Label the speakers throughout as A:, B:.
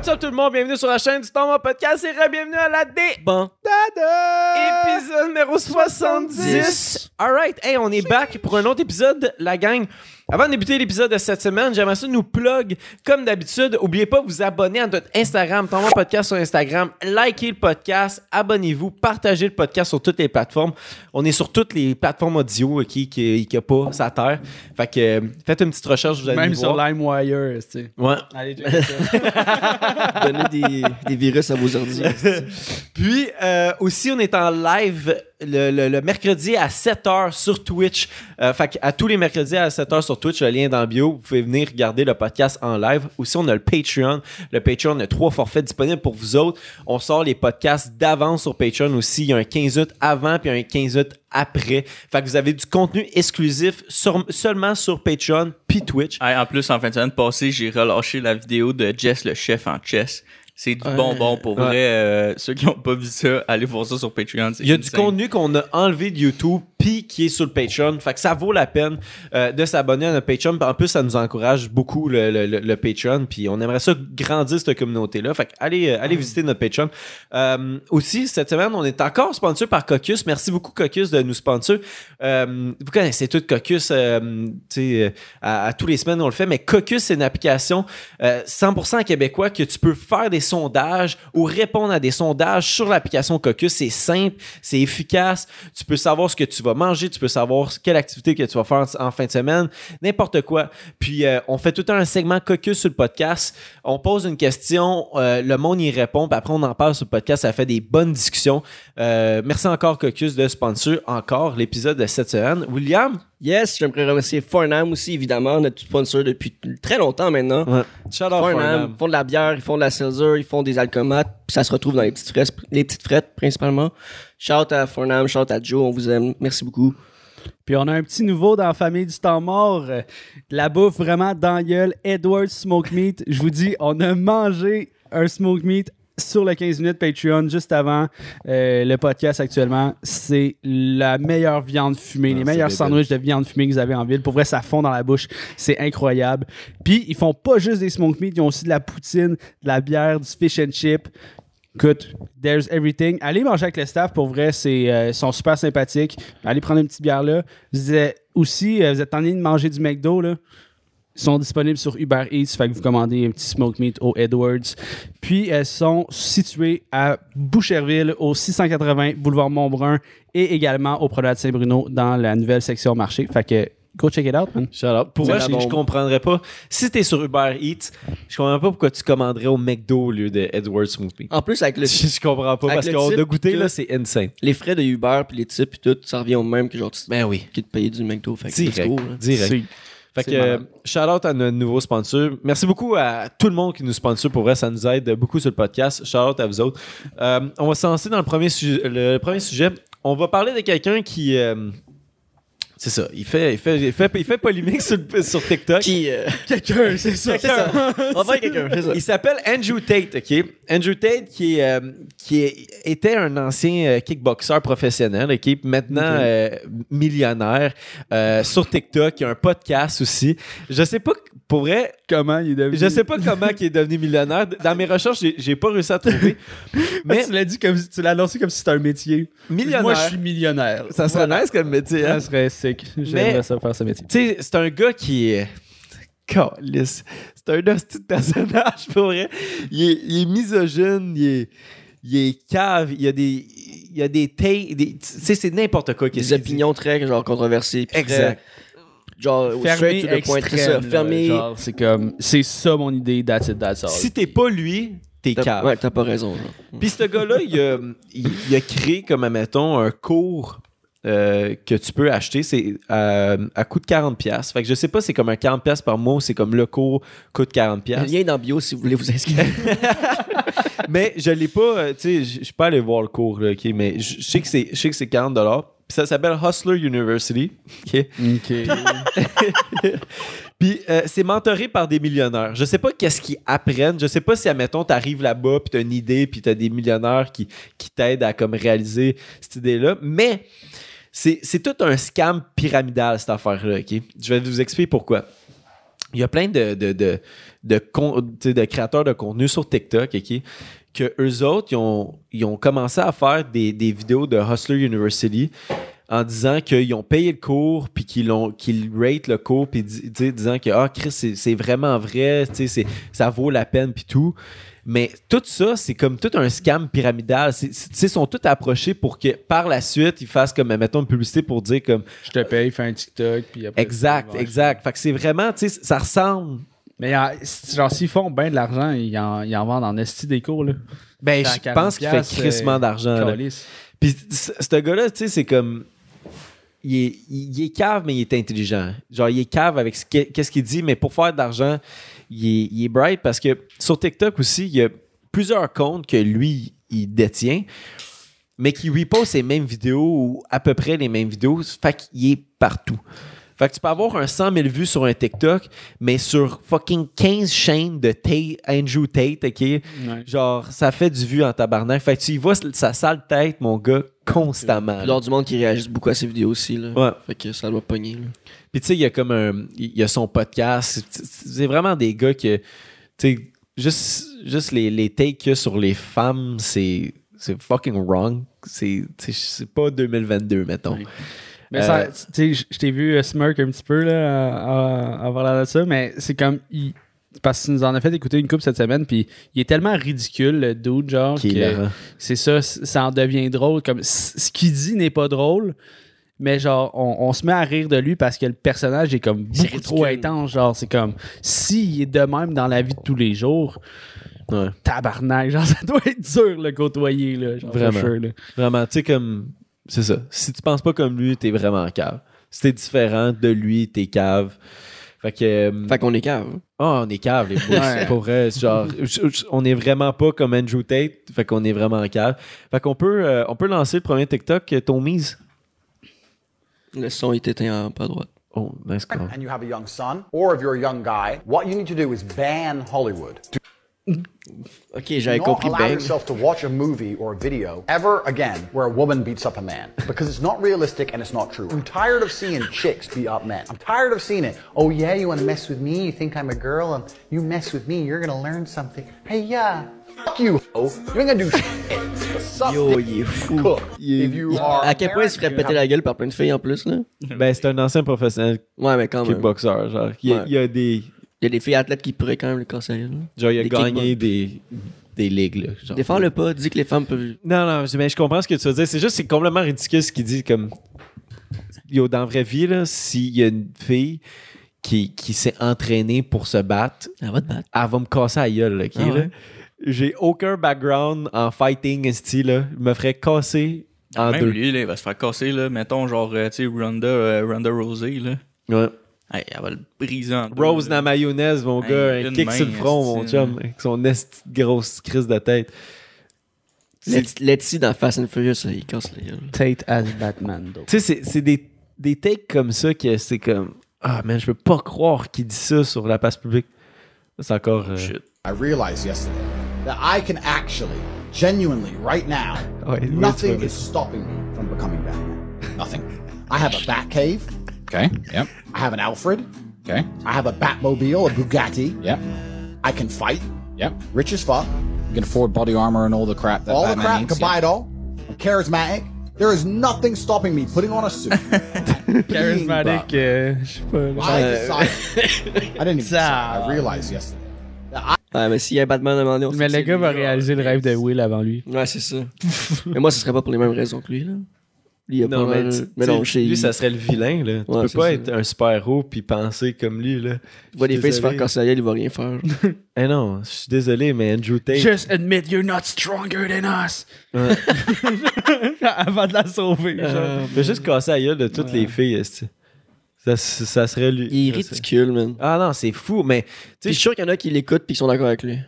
A: What's up tout le monde? Bienvenue sur la chaîne du Thomas Podcast et bienvenue à la D.
B: Bon.
A: Épisode numéro 70. Alright, hey, on est back pour un autre épisode, la gang. Avant de débuter l'épisode de cette semaine, j'aimerais ça nous plug comme d'habitude. N'oubliez pas de vous abonner à notre Instagram, Thomas Podcast sur Instagram. Likez le podcast, abonnez-vous, partagez le podcast sur toutes les plateformes. On est sur toutes les plateformes audio qui qui, qui a pas sa terre. Fait que euh, faites une petite recherche, vous allez
C: Même
A: nous
C: sur
A: voir.
C: LimeWire, tu sais.
A: Ouais.
C: Allez, checker ça.
B: Donnez des, des virus à vos ordi.
A: Puis euh, aussi, on est en live le, mercredi à 7h sur Twitch. Euh, fait à tous les mercredis à 7h sur Twitch, le lien est dans le bio. Vous pouvez venir regarder le podcast en live. Aussi, on a le Patreon. Le Patreon a trois forfaits disponibles pour vous autres. On sort les podcasts d'avance sur Patreon aussi. Il y a un 15 août avant puis un 15 août après. Fait que vous avez du contenu exclusif seulement sur Patreon puis Twitch.
D: En plus, en fin de semaine passée, j'ai relâché la vidéo de Jess le chef en chess. C'est du bonbon pour
A: Ouais.
D: vrai. euh, ceux qui n'ont pas vu ça, allez voir ça sur Patreon.
A: Il y a du contenu qu'on a enlevé de YouTube puis qui est sur le Patreon. Fait que ça vaut la peine euh, de s'abonner à notre Patreon. En plus, ça nous encourage beaucoup le, le- le- Patreon. Puis on aimerait ça grandir cette communauté-là. Fait que allez, euh, allez visiter notre Patreon. Aussi, cette semaine, on est encore sponsor par Caucus. Merci beaucoup, Caucus, de nous sponsor. Vous connaissez tout euh, à, à tous les semaines, on le fait. Mais Caucus, c'est une application euh, 100% québécois que tu peux faire des sondages ou répondre à des sondages sur l'application Caucus. C'est simple, c'est efficace. Tu peux savoir ce que tu vas manger, tu peux savoir quelle activité que tu vas faire en, fin de semaine, n'importe quoi. Puis euh, on fait tout un segment Caucus sur le podcast. On pose une question, euh, le monde y répond, puis après on en parle sur le podcast. Ça fait des bonnes discussions. Euh, merci encore Caucus de sponsor encore l'épisode de cette semaine. William,
B: Yes, j'aimerais remercier Farnham aussi, évidemment, notre sponsor depuis très longtemps maintenant.
A: ouais. shout out
B: Farnham,
A: Farnham.
B: ils font de la bière, ils font de la seltzer, ils font des alcomates, puis ça se retrouve dans les petites frettes, principalement. Shout à Farnham, shout à Joe, on vous aime, merci beaucoup.
C: Puis on a un petit nouveau dans la famille du temps mort. La bouffe vraiment dans gueule. Edward Smoke Meat. Je vous dis, on a mangé un smoke meat sur le 15 minutes Patreon juste avant euh, le podcast actuellement. C'est la meilleure viande fumée, les
A: c'est
C: meilleurs sandwichs de viande fumée que vous avez en ville. Pour vrai, ça fond dans la bouche. C'est incroyable. Puis ils font pas juste des smoke meat, ils ont aussi de la poutine, de la bière, du fish and chip. Écoute, there's everything. Allez manger avec le staff, pour vrai, c'est euh, ils sont super sympathiques. Allez prendre une petite bière là. Vous êtes aussi, euh, vous êtes en train de manger du McDo là. Sont disponibles sur Uber Eats, fait que vous commandez un petit smoke meat au Edwards. Puis elles sont situées à Boucherville, au 680 boulevard Montbrun et également au Promenade Saint-Bruno dans la nouvelle section marché. Fait que go check it out, man.
A: Shout out. Pour moi, je, je comprendrais pas. Si t'es sur Uber Eats, je comprends pas pourquoi tu commanderais au McDo au lieu de Edward Smoothie.
B: En plus, avec le,
A: Je, je comprends pas parce qu'on a goûté
B: que-
A: là, c'est insane.
B: les frais de Uber, puis les tips, puis tout, ça revient au même que genre, tu
A: Ben oui.
B: qui te payer du McDo. Fait que
A: Direct.
B: go, là.
A: Direct. Fait que euh, shout out à notre nouveau sponsor. Merci beaucoup à tout le monde qui nous sponsor. Pour vrai, ça nous aide beaucoup sur le podcast. Shout out à vous autres. Euh, on va se lancer dans le premier, sujet, le premier sujet. On va parler de quelqu'un qui. euh, c'est ça. Il fait, il fait, il fait, il fait polémique sur, sur TikTok.
B: Qui, euh,
C: Quelqu'un, c'est ça.
B: On va quelqu'un, c'est ça.
A: Il s'appelle Andrew Tate, OK? Andrew Tate, qui, est, euh, qui est- était un ancien euh, kickboxer professionnel, OK? Maintenant euh, millionnaire euh, sur TikTok. Il y a un podcast aussi. Je sais pas, pour vrai,
C: Comment il est devenu?
A: je sais pas comment il est devenu millionnaire. Dans mes recherches, j'ai- j'ai pas réussi à trouver.
C: Mais tu l'as dit comme tu l'as annoncé comme si c'était un métier.
A: millionnaire,
C: Moi, je suis millionnaire.
A: ça serait nice comme métier. hein?
C: Ça serait sick. J'aimerais ça faire ce métier.
A: Tu sais, c'est un gars qui est. C'est un hostie de personnage, pour vrai. Il est, il est misogyne, il est, il est cave, il y a des. Il y a des tailles. des- Tu sais, c'est n'importe quoi. qu'est-ce
B: Des opinions très genre controversées.
A: Exact.
B: très, Genre, au to the point, ça. Fermé.
C: C'est comme, c'est ça mon idée, that's it, that's all.
A: Si t'es pas lui, t'es cave.
B: Ouais, t'as pas raison.
A: Puis ce gars-là, il, a- il, il a créé, comme admettons, un cours euh, que tu peux acheter. C'est à, à coût de 40$. Fait que je sais pas, c'est comme un 40$ par mois ou c'est comme le cours coûte 40$.
B: Le lien dans bio si vous voulez vous inscrire.
A: mais je l'ai pas, euh, tu sais, je suis pas allé voir le cours, là, OK, mais je sais que c'est 40 Puis ça s'appelle Hustler University. OK? Puis euh, c'est mentoré par des millionnaires. Je sais pas qu'est-ce qu'ils apprennent. Je sais pas si, admettons, t'arrives là-bas, puis t'as une idée, puis t'as des millionnaires qui, qui t'aident à comme réaliser cette idée-là. Mais c'est tout un scam pyramidal, cette affaire-là, OK? Je vais vous expliquer pourquoi. il y a plein de, de, de, tu de créateurs de contenu sur TikTok, OK, que eux autres, ils ont, ils ont commencé à faire des, des vidéos de Hustler University en disant qu'ils ont payé le cours, puis qu'ils qu'ils rate le cours, puis disant que ah, Chris, c'est c'est vraiment vrai, ça vaut la peine, puis tout. Mais tout ça, c'est comme tout un scam pyramidal. Ils sont tous approchés pour que par la suite, ils fassent comme, mettons, une publicité pour dire comme
C: Je te paye, fais un TikTok, puis après.
A: exact, exact. Fait que c'est vraiment, tu sais, ça ressemble
C: Mais c'est- genre, s'ils font bien de l'argent, ils en, ils en vendent en esti des cours, là.
A: Ben, je
C: 40
A: pense qu'il fait crissement
C: euh,
A: d'argent. Puis ce gars-là, tu sais, c'est comme. Il est, il est cave, mais il est intelligent. Genre, il est cave avec ce qu'est- qu'est-ce qu'il dit, mais pour faire de l'argent, il est, il est bright parce que sur TikTok aussi, il y a plusieurs comptes que lui, il détient, mais qui repost ces mêmes vidéos ou à peu près les mêmes vidéos. Fait qu'il est partout. Fait que tu peux avoir un 100 000 vues sur un TikTok, mais sur fucking 15 chaînes de Tate- Andrew Tate, OK?
C: Ouais.
A: Genre, ça fait du vu en tabarnak. Fait que tu y vois sa sale tête, mon gars, constamment.
B: Il y a du monde qui réagit beaucoup à ces vidéos aussi. Là.
A: Ouais.
B: Fait que ça doit pogner. Là.
A: Puis tu sais, il y a comme un. Il y a son podcast. C'est- vraiment des gars que. Tu sais, juste, juste les, les takes qu'il y a sur les femmes, c'est. C'est fucking wrong. C'est pas 2022, mettons.
C: Ouais. Mais
A: Euh,
C: ça, tu sais, je- t'ai vu euh, smirk un petit peu, là, à, à, à avoir de ça, mais c'est comme. il- parce que nous en as fait écouter une coupe cette semaine, puis il est tellement ridicule, le dude, genre,
A: Qui
C: que c'est ça, ça en devient drôle. Comme ce qu'il dit n'est pas drôle, mais genre, on, on se met à rire de lui parce que le personnage est comme
B: C'est
C: beaucoup trop intense. Genre, c'est comme s'il est de même dans la vie de tous les jours,
A: Ouais.
C: tabarnak, genre, ça doit être dur le côtoyer, là. Genre,
A: Vraiment.
C: là.
A: Vraiment, tu sais, comme. C'est ça. Si tu penses pas comme lui, t'es vraiment cave. Si t'es différent de lui, t'es cave. Fait que. euh,
B: Fait qu'on est cave.
A: Ah, on est cave, les boys. Pour vrai, genre, on est vraiment pas comme Andrew Tate. Fait qu'on est vraiment cave. Fait qu'on peut, euh, on peut lancer le premier TikTok, euh, ton mise.
B: Le son est éteint en pas à droite.
A: Oh, nice call.
E: and you have a young son, or if you're a young guy, what you need to do is ban Hollywood. Do
B: j'avais
E: not
B: compris
E: allow
B: bang.
E: yourself to watch a movie or a video ever again where a woman beats up a man because it's not realistic and it's not true. I'm tired of seeing chicks beat up men. I'm tired of seeing it. Oh yeah, you want to mess with me? You think I'm a girl and you mess with me, you're gonna learn something. Hey yeah, fuck you. ho. You ain't gonna do shit.
B: Yo,
E: dick,
B: il est fou.
E: cook. If you are
B: À quel point il se ferait
E: married,
B: péter
E: you
B: la gueule par plein de filles en plus, là?
A: Ben, c'est un ancien professionnel
B: Ouais, mais quand même.
A: kickboxer. Genre, il y a,
B: Ouais.
A: il y a des.
B: Il y a des filles athlètes qui pourraient quand même le gueule. là.
A: Genre, il a
B: Des
A: gagné des, des ligues, là. genre.
B: Défends-le pas, dis que les femmes peuvent.
A: Non, non, je, mais je comprends ce que tu veux dire. C'est juste, c'est complètement ridicule ce qu'il dit. Comme, yo, dans la vraie vie, là, s'il y a une fille qui, qui s'est entraînée pour se battre,
B: Elle va te battre.
A: elle va me casser la gueule, là, ok,
B: Ah ouais?
A: là? J'ai aucun background en fighting, style, là. Je me ferais casser en
D: Même
A: deux.
D: lui, là, il va se faire casser, là. Mettons, genre, euh, tu sais, Ronda, euh, Ronda Rousey, là.
A: Ouais.
D: Hey, elle va le briser en deux.
A: Rose
D: là.
A: dans la mayonnaise, mon
D: Hey,
A: gars. Un
D: une
A: kick
D: main,
A: sur le front, mon
D: esti,
A: chum. Avec son esti de grosse crise de tête.
B: Letty Letty dans Fast and Furious, il casse la gueule.
C: Tate as Batman, though.
A: Tu sais, c'est- c'est des, des takes comme ça que c'est comme. Ah, man, je peux pas croire qu'il dit ça sur la place publique. C'est encore. euh,
D: Shit.
E: I realized yesterday that I can actually, genuinely, right now,
A: Oh, it
E: nothing
A: is
E: is stopping me from becoming Batman. Nothing. I have a Batcave.
F: Okay. Yep.
E: I have an Alfred.
F: Okay.
E: I have a Batmobile, a Bugatti.
F: Yep.
E: I can fight.
F: Yep.
E: Rich as fuck.
F: You can afford body armor and all the crap that
E: all the crap.
F: needs.
E: Can buy it all. I'm charismatic. There is nothing stopping me putting on a suit.
C: Charismatic, je sais pas. là.
E: I decided. I didn't even decide. I realized yesterday. that I
B: Ouais, mais s'il y a Batman à un moment donné, on
C: Mais
B: sait
C: le
B: que
C: gars va réaliser le rêve de Will avant lui.
B: Ouais, c'est ça. mais moi, ce serait pas pour les mêmes raisons que lui, là. Lui, il a
A: Non,
B: pas
A: mais
B: mal
A: tu- tu
B: mélangé.
A: sais, lui, ça serait le vilain, là. Tu
B: Ouais,
A: peux
B: c'est
A: pas
B: ça.
A: être un super-héros puis penser comme lui, là.
B: Il voit
A: Je
B: des
A: suis
B: filles se faire
A: désolé.
B: casser la gueule, il va rien faire.
A: Eh non, je suis désolé, mais Andrew Tate.
C: Just admit you're not stronger than us. avant de la sauver. genre.
A: Euh, fais juste casser la gueule de toutes les filles. Ça, ça serait lui?
B: Il est ridicule, man.
A: Ah non, c'est fou, mais. Tu
B: je suis sûr qu'il y en a qui l'écoutent puis qui sont d'accord avec lui.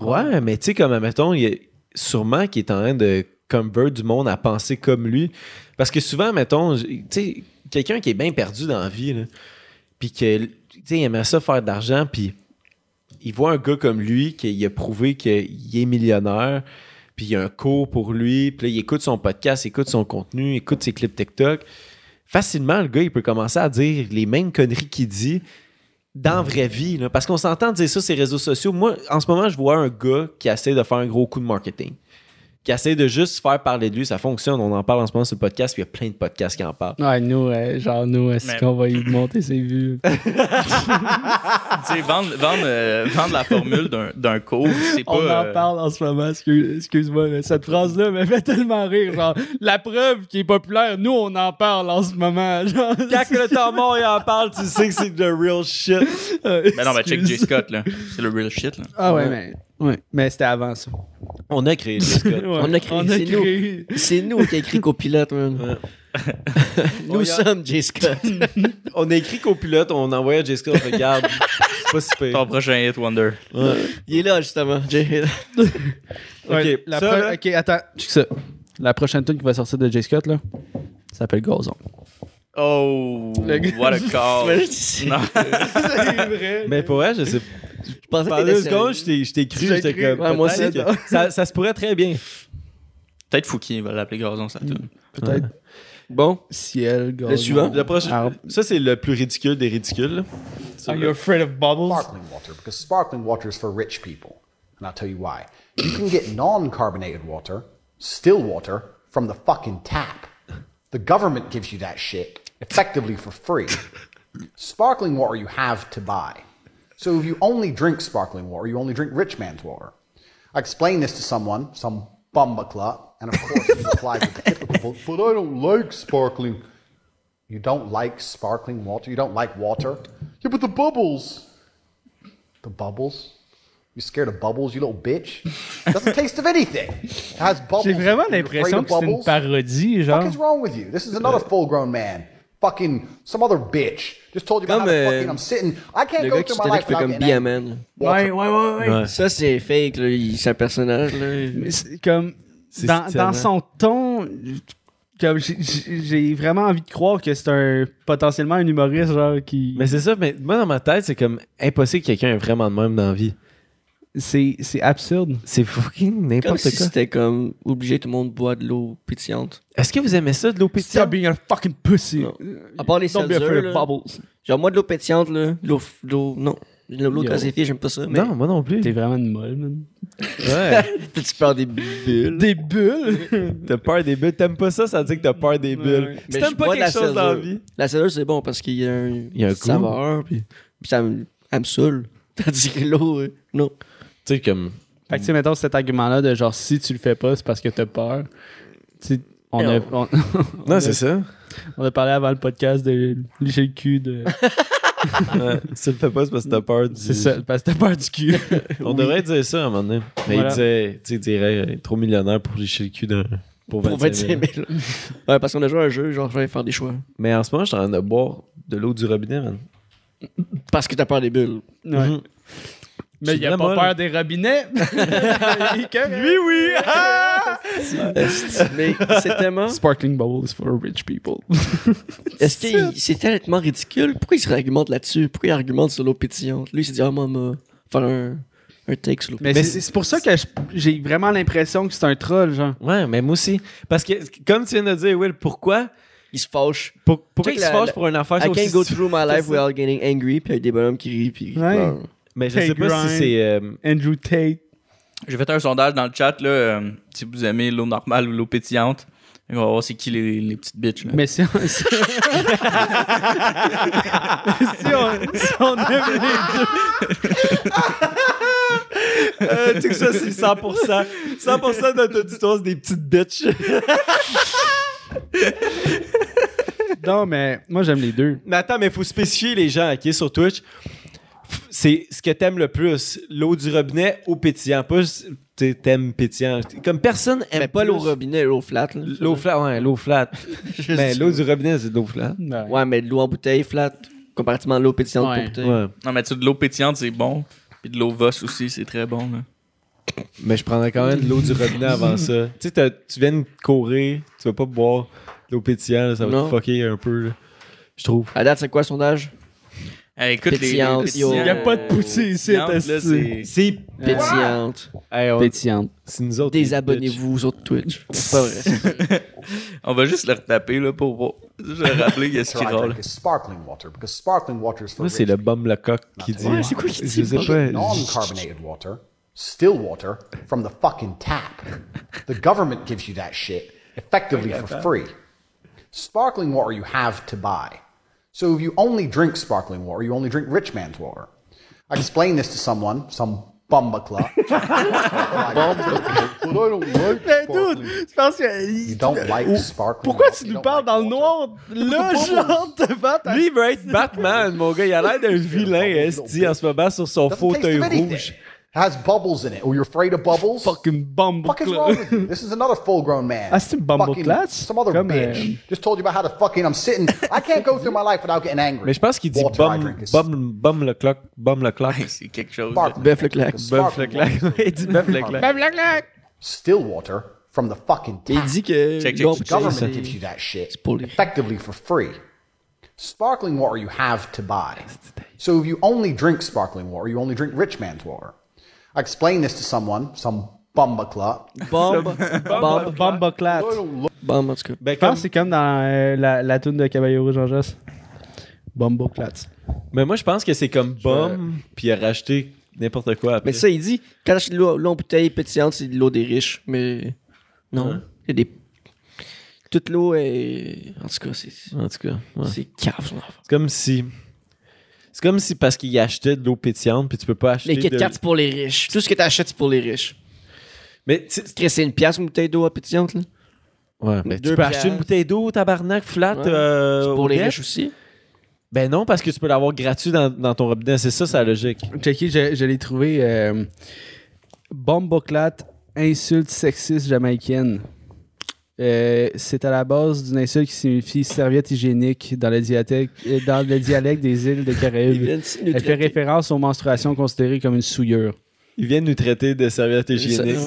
A: ouais, mais tu sais, comme, mettons, il y a sûrement qu'il est en train de convert du monde à penser comme lui. Parce que souvent, mettons, tu sais, quelqu'un qui est bien perdu dans la vie, puis que, tu aimerait ça faire de l'argent, puis il voit un gars comme lui qui a prouvé qu'il est millionnaire, puis il y a un cours pour lui, puis il écoute son podcast, écoute son contenu, écoute ses clips TikTok. Facilement, le gars, il peut commencer à dire les mêmes conneries qu'il dit dans la vraie vie. là. Parce qu'on s'entend dire ça sur les réseaux sociaux. Moi, en ce moment, je vois un gars qui essaie de faire un gros coup de marketing. Qui essaie de juste faire parler de lui. Ça fonctionne. On en parle en ce moment sur le podcast. puis Il y a plein de podcasts qui en parlent.
C: Ouais, nous, euh, genre, nous, est-ce
D: Mais-
C: qu'on va y monter ses vues?
D: Tu sais, vendre, vendre, euh, vendre la formule d'un- d'un cours, c'est pas.
C: On en
D: euh,
C: parle en ce moment, excuse- excuse-moi, mais cette phrase-là me fait tellement rire. Genre, la preuve qui est populaire, nous, on en parle en ce moment. Genre,
A: Quand que le temps mort il en parle, tu sais que c'est de real shit.
D: Ben non, mais check J. Scott, là. C'est le real shit, là.
C: Ah ouais, mais, ouais, mais c'était avant ça.
A: On a créé le Scott.
C: Ouais,
B: On a créé-
C: a
B: c'est nous. C'est nous qui a écrit copilote, man. nous sommes J. Scott.
A: On a écrit copilote, on a envoyé à Jessica, on regarde. C'est pas si pire.
D: Ton prochain hit wonder.
B: Il est là, justement. J.
C: Ouais,
A: Ok,
C: la
A: ça,
C: pro-
A: là-
C: ok, attends, check ça. La prochaine tune qui va sortir de J. Scott, là, s'appelle Gazon.
D: Oh,
C: Le gars-
D: what a call.
B: C'est
D: Non.
C: vrai.
A: Mais pour vrai, je sais
B: Je pensais que t'étais
A: deux secondes, je t'ai- je t'ai cru, j'étais comme.
B: Ouais, moi aussi.
A: que ça, ça se pourrait très bien.
D: Peut-être Fouki va l'appeler Gazon, ça tune.
C: Peut-être
B: Bon,
C: ciel, Gazon.
B: Le suivant.
A: Le prochain-
C: Arbre.
A: ça, c'est le plus ridicule des ridicules.
C: Are you afraid of bubbles?
E: sparkling water because sparkling water is for rich people. And I'll tell you why. You can get non carbonated water, still water, from the fucking tap. The government gives you that shit effectively for free. Sparkling water you have to buy. So if you only drink sparkling water, you only drink rich man's water. I explained this to someone, some bumbaclut, and of course he replied with the typical, but I don't like sparkling. You don't like sparkling water? You don't like water? Yeah, but the bubbles. The bubbles? You scared of bubbles, you little bitch? Doesn't taste of anything. It has bubbles.
C: J'ai vraiment l'impression que c'est une
E: bubbles?
C: parodie, genre.
E: is wrong with you? This is another euh, full-grown man. Fucking some other bitch. Just told you about
B: Comme,
E: how to
B: euh,
E: fucking I'm sitting. I can't
B: le
E: go
B: gars qui
E: through my life
B: fait
E: without
B: comme
E: angry.
B: Man.
C: Ouais, ouais, ouais, ouais.
A: Ouais.
B: Ça, c'est fake, là. Il- C'est un personnage, là.
C: Mais c'est comme dans, dans son ton comme j'ai- j'ai j'ai vraiment envie de croire que c'est un potentiellement un humoriste genre qui
A: Mais c'est ça, mais moi, dans ma tête, c'est comme impossible que quelqu'un ait vraiment de même dans la vie.
C: C'est c'est absurde
A: C'est fucking n'importe
B: si
A: quoi.
B: c'était comme obligé tout le monde boit de l'eau pétillante.
A: Est-ce que vous aimez ça, de l'eau
C: Stop
A: pétillante?
C: being a fucking pussy
B: Non. À part les
C: Don't be
B: seltzer,
C: afraid
B: là.
C: of bubbles
B: Genre, moi, de l'eau pétillante, là. L'eau. l'eau- Non. L'eau gazéfiée, j'aime pas ça. Mais
A: Non, moi non plus.
C: t'es vraiment une molle man
A: Ouais.
B: tu peur des bulles?
C: des bulles?
A: T'as peur des bulles? T'aimes pas ça, ça veut dire que t'as peur des bulles.
C: Ouais.
A: Si
B: Mais
A: t'aimes pas
B: bois de la
A: quelque chose dans la vie.
B: La seltzer, c'est bon parce qu'il y a un,
A: Il y a un
B: saveur. Puis, puis ça me, elle me saoule. Tandis que l'eau, euh, non.
A: Tu sais, comme.
C: fait que tu sais mettons cet argument là de genre si tu le fais pas c'est parce que t'as peur tu sais on a, on, on
A: Non, c'est ça.
C: on a parlé avant le podcast de licher le cul de
A: Ouais. Si tu le fais pas, c'est parce que t'as peur du.
C: c'est ça parce que t'as peur du cul
A: On devrait dire ça à un moment donné. Mais
C: Voilà.
A: il disait, tu sais, il dirait, euh, trop millionnaire pour licher le cul d'un. Pour
B: Pour
A: 25 000.
B: 25 000. Ouais, parce qu'on a joué à un jeu, genre, je vais faire des choix.
A: Mais en ce moment, je suis en train de boire de l'eau du robinet, man.
B: Parce que t'as peur des bulles.
C: Ouais.
A: Mhm.
C: Mais il a pas peur des robinets. oui, oui.
B: Mais c'est tellement.
C: Sparkling bubbles for rich people.
B: Est-ce que c'est tellement ridicule? Pourquoi il se argumente là-dessus? Pourquoi il argumente sur l'eau pétillante? Lui, il s'est dit, ah, moi, moi, faire un, un take sur l'eau
C: Mais,
A: Mais
C: c'est pour ça que j'ai vraiment l'impression que c'est un troll, genre.
A: Ouais, mais moi aussi. Parce que, comme tu viens de dire, Will, pourquoi?
B: Il se fâche.
A: pour, Pourquoi il se fâche pour une affaire
B: I can't go through my life without getting angry, puis il y a des bonhommes qui rient, puis.
C: Ouais.
A: Mais je sais pas
C: grind.
A: si c'est. euh,
C: Andrew Tate.
D: J'ai fait un sondage dans le chat, là, euh, si vous aimez l'eau normale ou l'eau pétillante. On va voir c'est qui les, les petites bitches. Là.
C: Mais si on, si, si on, si on aime les deux.
A: euh, tu sais que ça, c'est 100%. 100% de notre auditoire, c'est des petites bitches.
C: Non, mais moi, j'aime les deux.
A: Mais attends, mais faut spécifier les gens, OK, sur Twitch. C'est ce que t'aimes le plus, l'eau du robinet ou pétillant? Pas juste, tu sais, t'aimes pétillant. Comme personne aime
B: Mais pas l'eau robinet, l'eau flat.
A: L'eau flat, ouais, l'eau flat. Mais l'eau du robinet, c'est de l'eau flat.
B: Ouais, mais de l'eau en bouteille flat, comparativement à l'eau pétillante
C: Ouais.
B: pour bouteille.
A: Ouais.
D: Non, mais tu sais, de l'eau pétillante, c'est bon. Puis de l'eau vosse aussi, c'est très bon. Là.
A: Mais je prendrais quand même de l'eau du robinet avant ça. Tu sais, tu viens de courir, tu vas pas boire de l'eau pétillante, ça va
B: Non.
A: te fucker un peu, je trouve.
B: À date, c'est quoi le sondage?
D: Hey, écoute,
B: Pétillante.
C: Il y a pas de poutine ici,
D: là, c'est-
A: C'est.
B: Pétillante.
A: Hey, on-
C: Pétillante.
A: c'est nous autres.
B: Désabonnez-vous aux autres Twitch. C'est pas vrai.
D: On va juste le retaper là, pour voir. Je vais rappeler qu'est-ce qui
E: water I
D: roule.
E: drink is sparkling water because sparkling water is for
A: bitches. Moi, c'est le bum le coq qui dit.
B: Ouais, c'est quoi qu'il dit?
A: Je sais pas.
E: non-carbonated water, still water from the fucking tap. The government gives you that shit effectively for free. Sparkling water you have to buy. So if you only drink sparkling water, you only drink rich man's water. I explained this to someone, some bumbacla.
C: Mais dude, je pense que.
E: You don't like sparkling
C: Pourquoi
E: water?
C: tu
E: You
C: nous
E: don't
C: parles
E: like
C: dans le noir? Là, genre, te battre à-
A: Lui, il veut être Batman, mon gars. Il a l'air d'un vilain, esti, en ce moment, sur son fauteuil
E: taste anything.
A: rouge.
E: It has bubbles in it. Oh, you're afraid of bubbles?
C: Fucking bombe.
E: fuck is wrong with you? This is another full-grown man.
C: Ah, c'est une
E: Fucking
C: bumbleclats?
E: Some other
C: Comme,
E: bitch
C: euh,
E: just told you about how to fucking. I'm sitting. I can't go through my life without getting angry.
A: Mais je pense qu'il dit
E: Water I
A: bum,
E: drink is
A: bum, bum le clock, bum le clock.
D: Hey, C'est quelque chose. là.
E: sparkling.
B: Bœuf le claque.
E: Because
A: Bœuf le
E: sparkling
A: claque. Il dit bœuf le claque.
E: Still water from the fucking
B: Il
E: tap.
B: dit que.
D: Check, check, check.
E: The government
B: c'est-
E: gives you that shit
B: pour
E: effectively for free. Sparkling water you have to buy. So if you only drink sparkling water, you only drink rich man's water. I explained this to someone, some
B: en tout cas.
A: Ben,
C: Je pense
A: comme-
C: que c'est comme dans euh, la, la toune de Caballero Jean Joss. Bumbleclat.
A: Mais moi, je pense que c'est comme bum, puis il a racheté n'importe quoi après.
B: Mais ça, il dit, quand j'achète de l'eau, l'eau en bouteille pétillante, c'est de l'eau des riches. Mais non. Il y a des. Toute l'eau est. En tout cas, c'est.
A: En tout cas, ouais.
B: C'est cave, son affaire.
A: c'est comme si. C'est comme si parce qu'il achetait de l'eau pétillante, puis tu peux pas acheter.
B: Les Kit
A: de...
B: Kats, c'est pour les riches. Tout ce que t'achètes, c'est pour les riches.
A: Mais tu
B: c'est une pièce une bouteille d'eau à pétillante, là?
A: ouais, mais tu peux acheter une bouteille d'eau, tabarnak, flat.
B: Ouais.
A: euh,
B: C'est pour les
A: net?
B: riches aussi?
A: Ben non, parce que tu peux l'avoir gratuit dans, dans ton robinet. C'est ça, sa logique.
C: Checky, je, je l'ai trouvé. Euh, Bumbleclat, insulte sexiste jamaïcaine. Euh, c'est à la base d'une insulte qui signifie serviette hygiénique dans le, dialecte, euh, dans le dialecte des îles de Caraïbes. Elle fait référence aux menstruations considérées comme une souillure.
A: Ils viennent nous traiter de serviettes hygiéniques.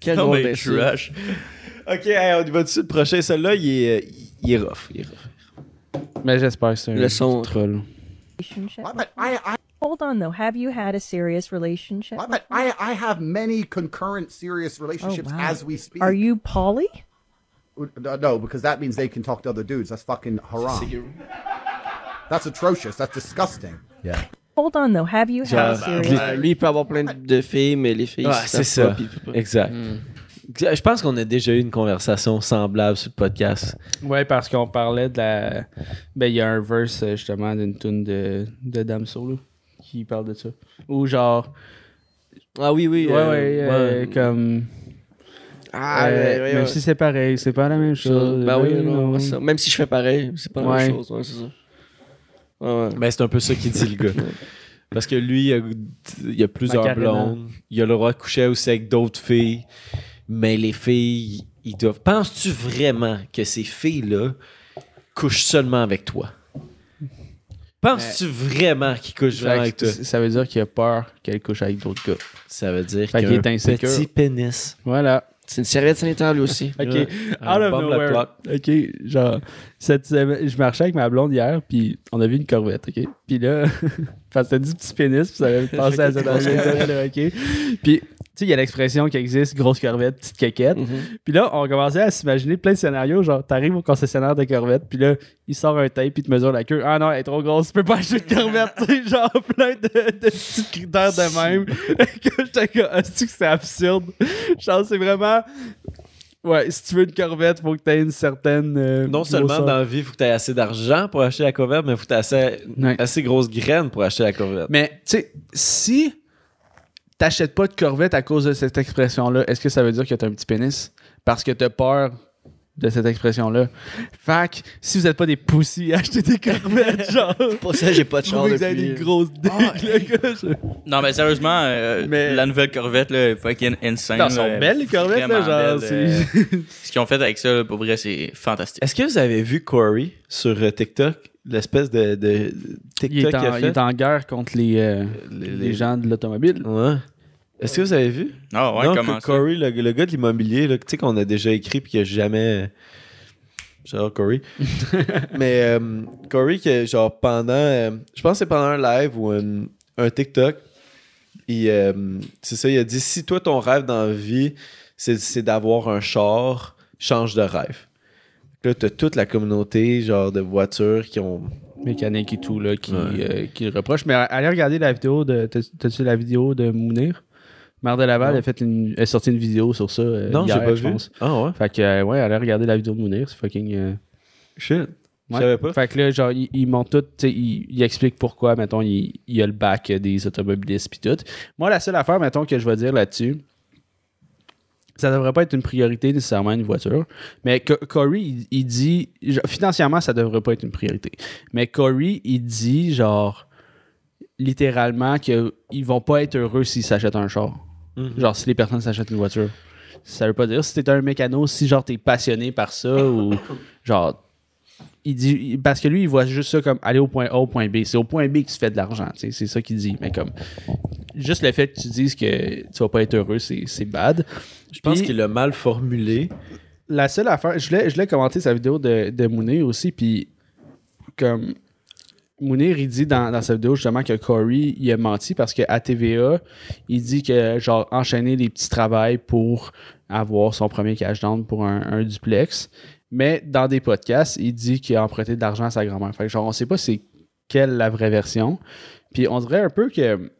B: Quel
D: Non, mais trash.
A: ok, hey, on y va dessus. Le prochain, celui-là, il est, euh, il est rough. Il est rough.
C: Mais j'espère que c'est un
B: Le son.
C: troll.
E: I, I,
G: Hold on though. Have you had a serious relationship?
E: I, I, I have many concurrent serious relationships
G: Oh, wow.
E: as we speak.
G: Are you poly?
E: Uh, No, because that means they can talk to other dudes. That's fucking haram. That's atrocious. That's disgusting. Yeah.
G: Hold on though. Have you had a serious?
B: Lui, il peut avoir plein de filles, mais les filles, ils
A: c'est ça.
B: pas.
A: Exact. Je pense qu'on a déjà eu une conversation semblable sur le podcast.
C: Ouais, parce qu'on parlait de la. Ben, il y a un verse euh, justement d'une tune de, de Damso là, qui parle de ça. Ou genre.
B: Ah oui, oui.
C: Ouais,
B: euh,
C: ouais, euh, comme.
B: Ah,
C: euh,
B: ouais, ouais,
C: même
B: ouais.
C: si c'est pareil, c'est pas la même
B: Ça,
C: chose.
B: Ben oui,
C: Euh,
B: non, ouais, ça. Même si je fais pareil, c'est pas la
C: Ouais.
B: même chose. Ouais, c'est ça. Ouais, ouais.
A: Ben, c'est un peu ça qu'il dit, le gars. Parce que lui, il a, il a plusieurs
C: Macarena.
A: blondes. Il a le droit de coucher aussi avec d'autres filles. Mais les filles, ils doivent. Penses-tu vraiment que ces filles-là couchent seulement avec toi? Penses-tu vraiment qu'ils couchent vraiment avec toi?
C: Ça veut dire qu'il a peur qu'elle couche avec d'autres gars.
A: Ça veut dire qu'il
C: qu'il
A: a
C: est
A: un
C: insécure.
A: petit pénis.
C: Voilà.
B: C'est une serviette sanitaire, lui aussi.
C: Ok.
A: Ouais.
C: Out of nowhere. Ok. Genre, cette semaine, je marchais avec ma blonde hier, puis on a vu une corvette, ok? Puis là, parce que c'était du petit pénis, puis ça avait pensé à là, ok? Puis, sais, il y a l'expression qui existe, grosse corvette, petite quéquette.
B: Mhm.
C: Puis là, on commençait à s'imaginer plein de scénarios. Genre, t'arrives au concessionnaire de corvette, puis là, il sort un tape, puis il te mesure la queue. Ah non, elle est trop grosse, tu peux pas acheter de corvette. Genre, plein de, de petits critères de même. que j'étais comme, Ah, que c'est absurde? Genre, c'est vraiment. Ouais, si tu veux une corvette, faut que tu aies une certaine. euh,
A: Non seulement
C: grosseur.
A: dans la vie, il faut que tu aies assez d'argent pour acheter la corvette, mais faut que tu aies assez,
C: Ouais.
A: assez grosse graine pour acheter la corvette.
C: Mais, tu sais, si t'achètes pas de corvette à cause de cette expression-là, est-ce que ça veut dire que t'as un petit pénis? Parce que t'as peur de cette expression-là. Fait que, si vous êtes pas des poussies, achetez des corvettes, genre.
B: Pour ça, j'ai pas de
C: que vous avez des grosses dicks, le gars. je-
D: Non, mais sérieusement, euh,
C: Mais-
D: la nouvelle Corvette, là, est fucking insane.
C: Non, sont belles, les corvettes, là, genre.
D: belles, euh, Ce qu'ils ont fait avec ça, là, pour vrai, c'est fantastique.
A: Est-ce que vous avez vu Corey sur euh, TikTok? L'espèce de, de TikTok
C: Il est,
A: qu'il a
C: en, il
A: fait?
C: est en guerre contre les, euh,
A: Les-
C: les, gens de l'automobile.
A: Ouais. Est-ce que vous avez vu?
D: Ah ouais,
A: non,
D: comment
A: que
D: ça?
A: Corey, le, le gars de l'immobilier, là, tu sais, qu'on a déjà écrit puis qu'il a jamais. Genre Corey. Mais euh, Corey, que, genre pendant, euh, je pense que c'est pendant un live ou un, un TikTok, il, euh, c'est ça, il a dit si toi ton rêve dans la vie, c'est, c'est d'avoir un char, change de rêve. Là, t'as toute la communauté, genre de voitures qui ont.
C: Mécanique et tout, là, qui,
A: Ouais.
C: euh, qui le reproche. Mais allez regarder la vidéo de. t'as- T'as-tu la vidéo de Mounir? Mère de Laval a, fait une, a sorti une vidéo sur ça. euh,
A: Non, j'ai pas
C: je
A: vu.
C: pense.
A: Ah ouais.
C: Fait que, euh, ouais, allez regarder la vidéo de Mounir. C'est fucking.
A: Shit. Je
C: Ouais.
A: savais pas.
C: Fait que là, genre, il, il montre tout, tu sais, il, il explique pourquoi, mettons, il, il y a le bac des automobilistes pis tout. Moi, la seule affaire, mettons, que je vais dire là-dessus, ça devrait pas être une priorité nécessairement une voiture. Mais Co- Corey, il, il dit, genre, financièrement, ça devrait pas être une priorité. Mais Corey, il dit, genre, littéralement, qu'ils vont pas être heureux s'ils s'achètent un char.
A: Mhm.
C: Genre, si les personnes s'achètent une voiture. Ça veut pas dire si t'es un mécano, si genre t'es passionné par ça ou genre. Il dit, parce que lui, il voit juste ça comme aller au point A, au point B. C'est au point B que tu fais de l'argent, c'est ça qu'il dit. Mais comme, juste le fait que tu dises que tu vas pas être heureux, c'est bad.
A: Je pense qu'il l'a mal formulé.
C: la seule affaire, je l'ai, je l'ai commenté sa vidéo de, de Mounir aussi, puis comme Mounir, il dit dans, dans sa vidéo justement que Corey, il a menti parce qu'à TVA, il dit que genre enchaîner des petits travails pour avoir son premier cash down pour un, un duplex. Mais dans des podcasts, il dit qu'il a emprunté de l'argent à sa grand-mère. Fait que genre, on sait pas c'est quelle la vraie version. Puis on dirait un peu que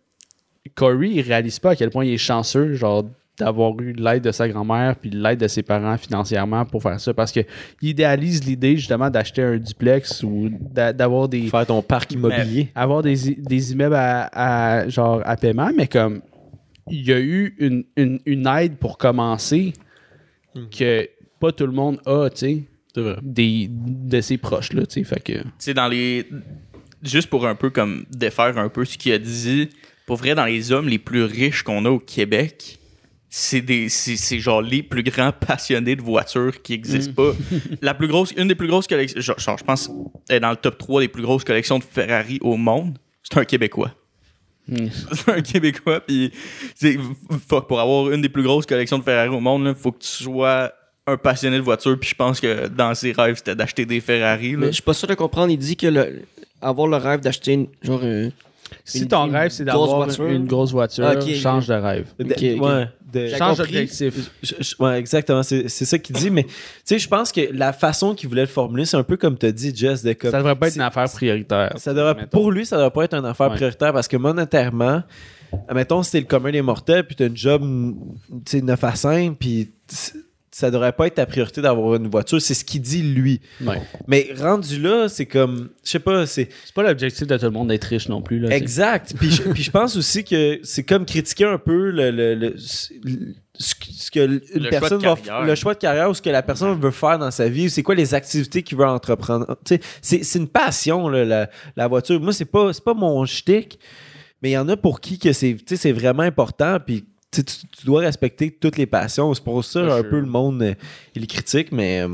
C: Corey, il réalise pas à quel point il est chanceux, genre, d'avoir eu l'aide de sa grand-mère puis l'aide de ses parents financièrement pour faire ça. Parce que il idéalise l'idée, justement, d'acheter un duplex ou d'a- d'avoir des,
A: Faire ton parc immobilier.
C: avoir des, i- des immeubles à, à, genre à paiement, mais comme il y a eu une, une, une aide pour commencer que pas tout le monde a, tu sais, des, de ses proches, là, tu sais, fait que...
D: Tu sais, dans les. Juste pour un peu comme défaire un peu ce qu'il a dit, pour vrai, dans les hommes les plus riches qu'on a au Québec, c'est des c'est c'est genre les plus grands passionnés de voitures qui existent pas. La plus grosse, une des plus grosses collections, genre, genre, je pense, est dans le top 3 des plus grosses collections de Ferrari au monde. C'est un Québécois.
C: Hmm.
D: C'est un Québécois, puis c'est- fuck, pour avoir une des plus grosses collections de Ferrari au monde, il faut que tu sois un passionné de voiture, puis je pense que dans ses rêves, c'était d'acheter des Ferrari. là.
B: Mais je suis pas sûr de comprendre. Il dit que le, avoir le rêve d'acheter une, genre euh,
C: Si
B: Une-
C: ton
B: une
C: rêve, c'est d'avoir une grosse voiture,
B: Ah,
C: change de rêve.
A: De-
B: Ok, ok.
A: Ouais, de-
C: Change d'objectif.
A: Ouais, exactement. C'est c'est ça qu'il dit. Mais tu sais, je pense que la façon qu'il voulait le formuler, c'est un peu comme tu as dit, Jess. De comme,
C: Ça devrait pas être
A: c'est-
C: une affaire prioritaire.
A: ça devrait,
C: mettons.
A: pour lui, ça devrait pas être une affaire
C: Ouais.
A: prioritaire parce que monétairement, admettons, si t'es le commun des mortels, puis t'as une job, tu sais, 9 à 5, puis ça devrait pas être ta priorité d'avoir une voiture. C'est ce qu'il dit, lui.
C: Ouais.
A: Mais rendu là, c'est comme, je sais pas, c'est
C: C'est pas l'objectif de tout le monde d'être riche non plus. Là,
A: exact. Puis je, puis je pense aussi que c'est comme critiquer un peu le, le- le- ce ce que- une
D: Le choix
A: personne
D: de
A: va
D: carrière.
A: le choix de carrière ou ce que la personne veut faire dans sa vie ou c'est quoi les activités qu'il veut entreprendre Tu sais, c'est c'est une passion là, la, la voiture moi c'est pas c'est pas mon shtick mais il y en a pour qui que c'est tu sais, c'est vraiment important puis tu, sais, tu- tu dois respecter toutes les passions c'est pour ça un peu le monde euh, il critique mais euh,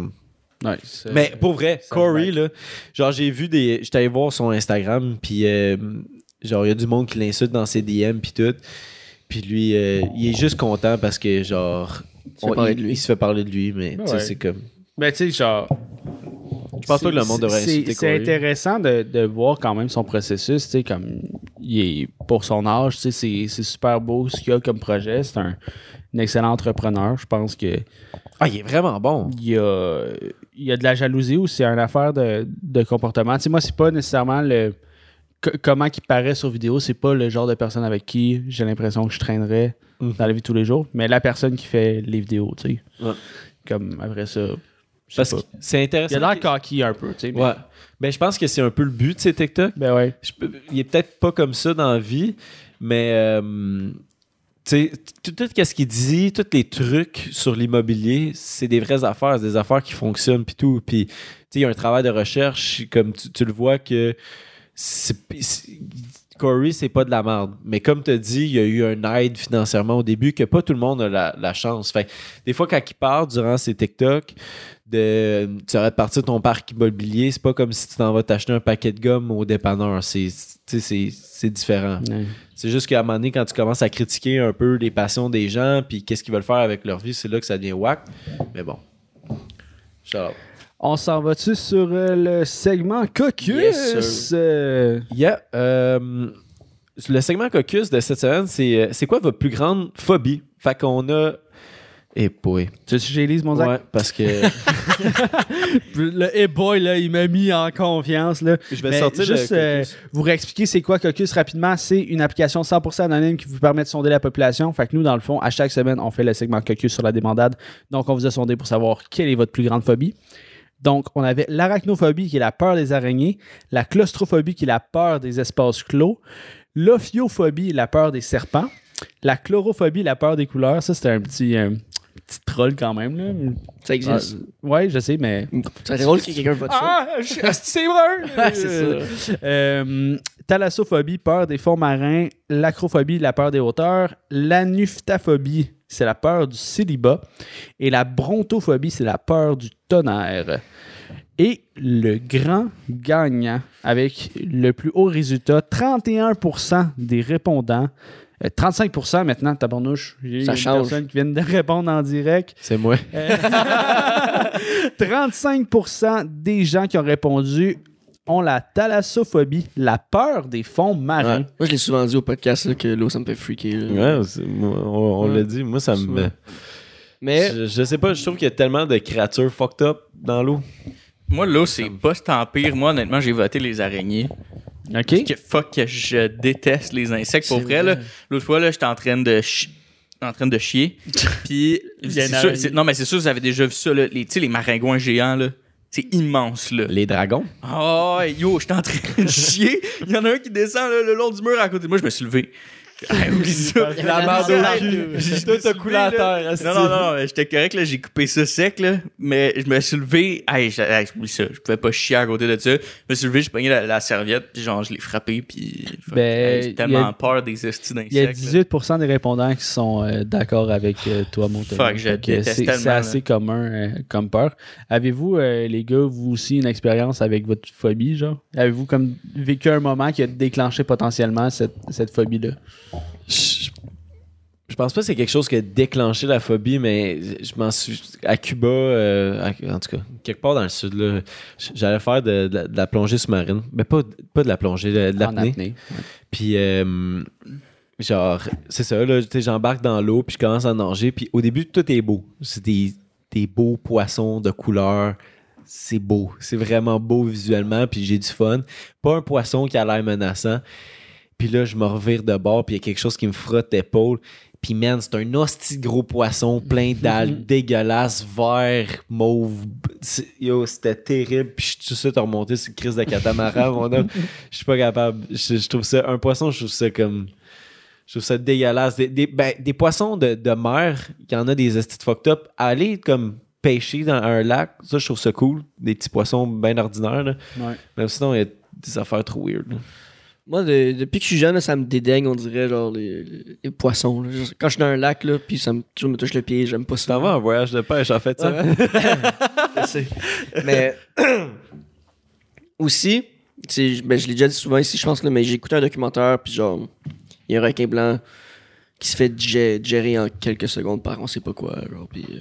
A: mais pour vrai, Corey, là, genre, j'ai vu des. J'étais allé voir son Instagram, puis euh, genre, il y a du monde qui l'insulte dans ses DM, puis tout. Puis lui, euh, il est juste content parce que, genre.
B: se fait parler de lui.
A: il se fait parler de lui, mais tu sais,
C: Ouais.
A: c'est comme.
C: Ben, tu sais, genre.
A: Je pense pas que le monde devrait insulter
C: C'est intéressant de, de voir quand même son processus, tu sais, comme il est pour son âge, tu sais, c'est- super beau ce qu'il a comme projet. C'est un, un excellent entrepreneur. Je pense que
A: Ah, il est vraiment bon.
C: il y a, il a de la jalousie ou c'est une affaire de, de comportement. Tu sais, moi, c'est pas nécessairement le co- comment il paraît sur vidéo, c'est pas le genre de personne avec qui j'ai l'impression que je traînerais
A: Mhm.
C: dans la vie de tous les jours, mais la personne qui fait les vidéos, tu sais.
A: Ouais.
C: Comme après ça.
A: Parce
C: pas.
A: que c'est intéressant.
C: Il a l'air cocky un peu, tu sais. mais-
A: Ouais. Ben, je pense que c'est un peu le but de ces TikTok.
C: Ben ouais.
A: Je il est peut-être pas comme ça dans la vie, mais euh, tu sais, tout, tout ce qu'il dit, tous les trucs sur l'immobilier, c'est des vraies affaires, c'est des affaires qui fonctionnent puis tout. Puis, tu sais, il y a un travail de recherche, comme tu, tu le vois que c'est- c'est- Corey, c'est pas de la merde. Mais comme tu as dit, il y a eu un aide financièrement au début que pas tout le monde a la, la chance. Fait que des fois, quand il part durant ses TikTok, de, tu arrêtes de partir de ton parc immobilier, c'est pas comme si tu t'en vas t'acheter un paquet de gomme au dépanneur. C'est, différent.
C: Ouais.
A: C'est juste qu'à un moment donné, quand tu commences à critiquer un peu les passions des gens, puis qu'est-ce qu'ils veulent faire avec leur vie, c'est là que ça devient whack. Mais bon.
C: On s'en va-tu sur euh, le segment Caucus?
B: Yes.
C: Euh,
A: Yeah. euh, le segment caucus de cette semaine, c'est c'est quoi votre plus grande phobie? Fait qu'on a. Eh boy.
C: tu veux que j'élise mon Zach?
A: Ouais, parce que
C: Le hey boy, là, il m'a mis en confiance. Là.
A: je vais
C: Mais
A: sortir
C: juste
A: le
C: euh, vous réexpliquer c'est quoi Caucus rapidement. C'est une application 100% anonyme qui vous permet de sonder la population. Fait que nous, dans le fond, à chaque semaine, on fait le segment Caucus sur la demandade. Donc, on vous a sondé pour savoir quelle est votre plus grande phobie. Donc, on avait l'arachnophobie qui est la peur des araignées, la claustrophobie qui est la peur des espaces clos, l'ophiophobie, la peur des serpents, la chlorophobie, la peur des couleurs. Ça, c'était un petit, un petit troll quand même. Là.
B: Ça existe.
C: Ah, ouais, je sais, mais
B: Ça serait drôle que quelqu'un vote ça.
C: ah, je- asti, c'est!
B: Ouais, c'est ça.
C: Euh, thalassophobie, peur des fonds marins. L'acrophobie, la peur des hauteurs. L'anuphtaphobie, c'est la peur du célibat. Et la brontophobie, c'est la peur du tonnerre. Et le grand gagnant, avec le plus haut résultat, 31% des répondants. Euh, 35% maintenant, tabarnouche. J'ai
B: Ça
C: une
B: change.
C: personne qui vient de répondre en direct.
A: C'est moi.
C: 35% des gens qui ont répondu ont la thalassophobie, la peur des fonds marins.
B: Ouais. Moi, je l'ai souvent dit au podcast là, que l'eau, ça me fait freaker. là.
A: Ouais, c'est- moi, on, on
B: Ouais.
A: l'a dit. Moi, ça me.
B: Souvent. Mais
A: Je, je sais pas, je trouve qu'il y a tellement de créatures fucked up dans l'eau.
D: Moi, là, c'est pas tant pire. Moi, honnêtement, j'ai voté les araignées.
C: OK?
D: Parce que fuck, je déteste les insectes. Pour
B: C'est
D: vrai, là, l'autre fois, là, j'étais en train de en train de chier. Puis, sûr- non, mais c'est sûr, vous avez déjà vu ça, là. Les, les maringouins géants, là. C'est immense, là.
A: Les dragons?
D: Oh, yo, j'étais en train de chier. Il y en a un qui descend là, le long du mur à côté de moi. Je me suis levé. Hey, oublie ça.
A: La
D: Hey,
A: au cul.
D: j'ai-
A: Tout a coulé à terre.
D: Non, non, non, j'étais correct, là, j'ai coupé ça sec, là, mais je me suis levé, hey, ça, je pouvais pas chier à côté de ça. Je me suis levé, j'ai pogné la, la serviette, puis genre, je l'ai frappé, puis
C: Ben,
D: j'ai tellement
C: a-
D: peur des estis d'insectes.
C: Il y a
D: là.
C: 18% des répondants qui sont euh, d'accord avec euh, toi, mon.
D: Fuck, je
C: C'est
D: tellement,
C: c'est assez commun euh, comme peur. Avez-vous, les gars, vous aussi une expérience avec votre phobie, genre? Avez-vous comme vécu un moment qui a déclenché potentiellement cette, cette phobie-là?
A: Je, je pense pas que c'est quelque chose qui a déclenché la phobie, mais je m'en suis. À Cuba, euh, à- en tout cas, quelque part dans le sud, là, j'allais faire de, de la- de la plongée sous-marine. Mais pas, pas de la plongée, de, de l'apnée.
C: apnée.
A: Puis, euh, genre, c'est ça, là, j'embarque dans l'eau, puis je commence à nager, puis au début, tout est beau. C'est des, des beaux poissons de couleur. C'est beau. C'est vraiment beau visuellement, puis j'ai du fun. Pas un poisson qui a l'air menaçant. Puis là, je me revire de bord, puis il y a quelque chose qui me frotte l'épaule. Puis man, c'est un hostie gros poisson plein d'algues dégueulasses, vert, mauve. Yo, c'était terrible. Puis je suis tout de suite remonté sur une crise de catamaran, mon homme. Je suis pas capable. Je, je trouve ça... Un poisson, je trouve ça comme... Je trouve ça dégueulasse. Des, des, ben, des poissons de, de mer, il y en a des estis de fucked up. Aller comme pêcher dans un lac, ça, je trouve ça cool. Des petits poissons bien ordinaires, là.
C: Ouais.
A: Même sinon, il y a des affaires trop weird. là.
B: Moi, de- depuis que je suis jeune, là, ça me dédaigne, on dirait, genre, les, les- poissons. là. Quand je suis dans un lac, là, puis ça me, toujours me touche le pied, j'aime pas ça.
A: t'en vas en voyage de pêche, en fait, ça?
B: Je sais. Mais aussi, tu sais, ben, je l'ai déjà dit souvent ici, je pense, là, mais j'ai écouté un documentaire, puis genre, il y a un requin blanc qui se fait digé- digérer en quelques secondes par on sait pas quoi. Genre, puis, euh,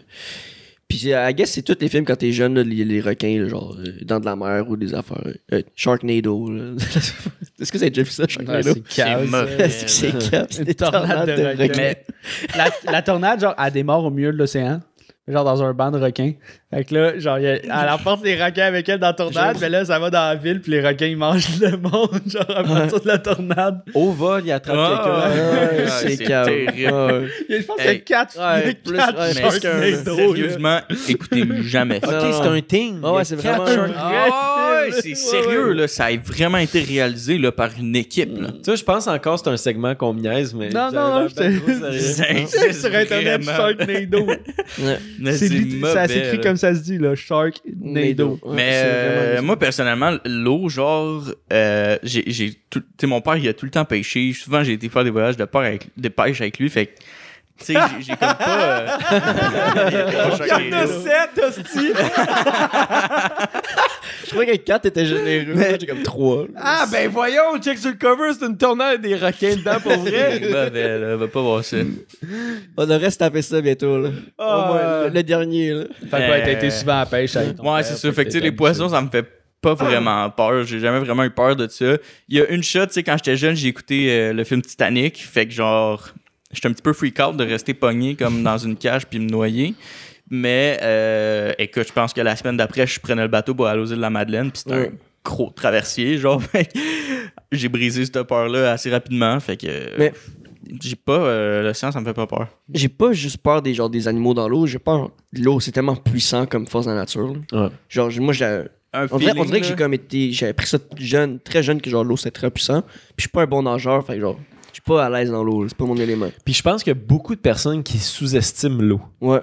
B: puis I guess c'est tous les films quand t'es jeune, là, les, les requins, là, genre, euh, dans de la mer ou des affaires. euh, Sharknado. là. Est-ce que vous avez déjà vu ça, Sharknado? c'est cap? C'est
C: Une
B: des
C: tornade
B: tornades
C: de
B: de
C: requins.
B: requins?
C: Mais la, la tornade, genre, elle démarre au milieu de l'océan. Genre dans un banc de requins. Fait que là, genre, il y a- elle emporte les requins avec elle dans la tornade, mais là, ça va dans la ville, puis les requins, ils mangent le monde, genre, à partir de la tornade.
A: Au vol, il attrape
D: Ah,
A: quelqu'un.
B: Ouais,
D: Ah,
B: c'est
D: terrible.
B: Ouais.
C: Il y a- Je pense qu'il y a
D: Hey.
C: quatre, quatre
D: sérieusement, écoutez jamais ça.
A: Ok, c'est un thing.
B: Ouais, c'est vraiment un-
D: ouais, c'est sérieux,
C: ouais.
D: là. Ça a vraiment été réalisé là, par une équipe. Là.
A: Tu sais, je pense encore que c'est un segment qu'on niaise, mais.
C: Non, non, non.
D: C'est
C: Sur Internet, Sharknado. Ça s'écrit comme ça se dit, là. Sharknado.
D: Mais euh, moi, personnellement, l'eau, genre, euh, j'ai, tu sais, mon père, il a tout le temps pêché. Souvent, j'ai été faire des voyages de, peur avec, de pêche avec lui. Fait que, Tu sais, j'ai- j'ai comme pas. euh,
A: Il y en a sept, hostie!
B: Je trouvais que 4 était généreux. Moi, J'ai comme 3.
A: Ah, ben voyons, check sur le cover, c'est une tornade des requins dedans pour vrai.
D: Mauvais, là. Va pas voir ça.
B: On devrait se taper ça bientôt. Là.
A: Ah.
B: Au moins, le, le dernier. Là.
C: Fait que t'as été
D: Euh,
C: souvent à la pêche avec ton
D: Ouais,
C: père,
D: c'est ça.
C: puis
D: Fait que, tu sais, les poissons, ça me fait pas vraiment peur. J'ai jamais vraiment eu peur de ça. Il y a une shot, tu sais, quand j'étais jeune, j'ai écouté euh, le film Titanic. Fait que, genre, j'étais un petit peu freak out de rester pogné comme dans une cage puis me noyer. Mais, euh, écoute, je pense que la semaine d'après, je prenais le bateau pour aller aux îles de la Madeleine. Puis c'était un gros traversier, genre. J'ai brisé cette peur-là assez rapidement. Fait que.
B: Mais-
D: J'ai pas. euh, L'océan, ça me fait pas peur.
B: J'ai pas juste peur des, genre, des animaux dans l'eau. J'ai peur l'eau. C'est tellement puissant comme force de la nature.
A: Ouais.
B: Genre, moi, j'ai.
D: Un
B: On dirait, on dirait que j'ai comme été. J'avais pris ça jeune, très jeune, que genre l'eau c'est très puissant. Puis je suis pas un bon nageur, fait que genre, pas à l'aise dans l'eau. là. C'est pas mon élément.
A: Puis je pense qu'il y a beaucoup de personnes qui sous-estiment l'eau.
B: Ouais.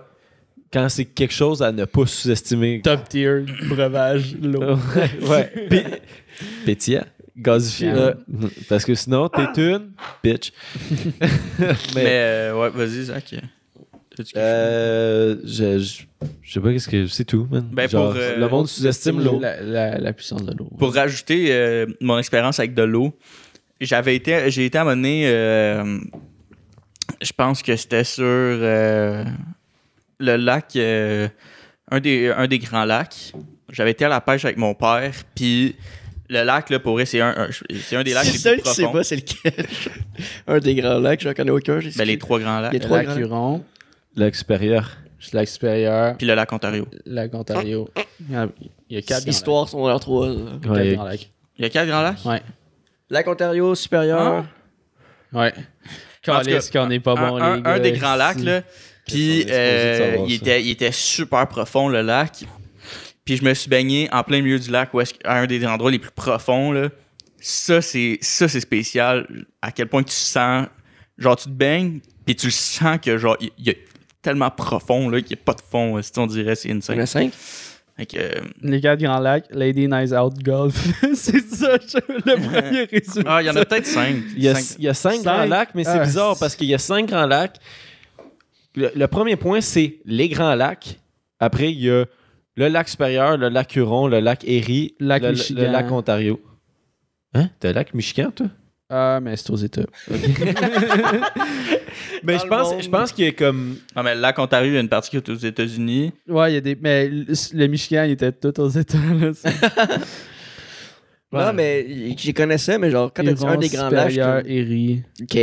A: Quand c'est quelque chose à ne pas sous-estimer.
C: Top tier, breuvage, l'eau.
A: ouais. Puis, pétillant. Gazifié.
B: Ouais.
A: Parce que sinon, t'es une bitch.
D: Mais, euh, ouais, vas-y, Zach.
A: Euh, je, je, je sais pas qu'est-ce que c'est tout, man.
D: Ben,
A: Genre,
D: pour, euh,
A: le monde sous-estime l'eau.
C: La, la, la puissance de l'eau.
D: Pour rajouter euh, mon expérience avec de l'eau, j'avais été, j'ai été amené, euh, je pense que c'était sur euh, le lac, euh, un, des, un des grands lacs. J'avais été à la pêche avec mon père, puis le lac, là, pour vrai, c'est un, un- c'est un des lacs
B: C'est
D: les plus
B: qui sait
D: profonds.
B: pas, c'est lequel? Un des grands lacs, j'en connais aucun.
D: Ben, les trois grands lacs.
B: Les
C: Le
B: trois
C: lac
B: grands.
C: Huron,
A: Lac supérieur.
C: le lac supérieur,
D: Puis le lac Ontario.
C: le lac Ontario. Il y a, il y a quatre
B: histoires sont dans trois.
C: lacs. Quatre grands lacs.
D: Il y a quatre grands lacs?
C: Ouais.
B: Lac Ontario supérieur.
D: Ah.
C: Ouais. Quand est n'est pas
D: un,
C: bon,
D: un, un des grands lacs, là. Puis, euh, il, était, il, était, super profond, le lac. Puis, je me suis baigné en plein milieu du lac, où est à un des endroits les plus profonds, là. Ça, c'est, spécial. À quel point tu sens. Genre, tu te baignes, puis tu le sens que, genre, il y, a tellement profond, là, qu'il n'y a pas de fond. Si on dirait, c'est une 5? Euh,
C: les gars Grand Lac, Lady Nice Out Golf. c'est ça le premier résumé.
D: Ah, il y en a peut-être cinq.
A: Il y a
D: cinq,
A: cinq. Grands Lacs, mais c'est
C: ah,
A: bizarre parce qu'il y a cinq Grands Lacs. Le, premier point, c'est les Grands Lacs. Après, il y a le lac supérieur, le lac Huron, le lac Erie,
C: lac
A: le, le, lac Ontario. Hein? T'as lac Michigan, toi?
C: Ah, mais c'est aux États.
A: Mais
B: Dans
A: je pense, je pense qu'il y a comme.
D: Ah, mais le lac Ontario, il y a une partie qui est aux États-Unis.
C: Ouais, il y a des. Mais le, Michigan, il était tout aux États. Là,
B: Non, mais j'y connaissais, mais genre, quand t'as dit un des grands lacs,
C: Erie,
B: Ok.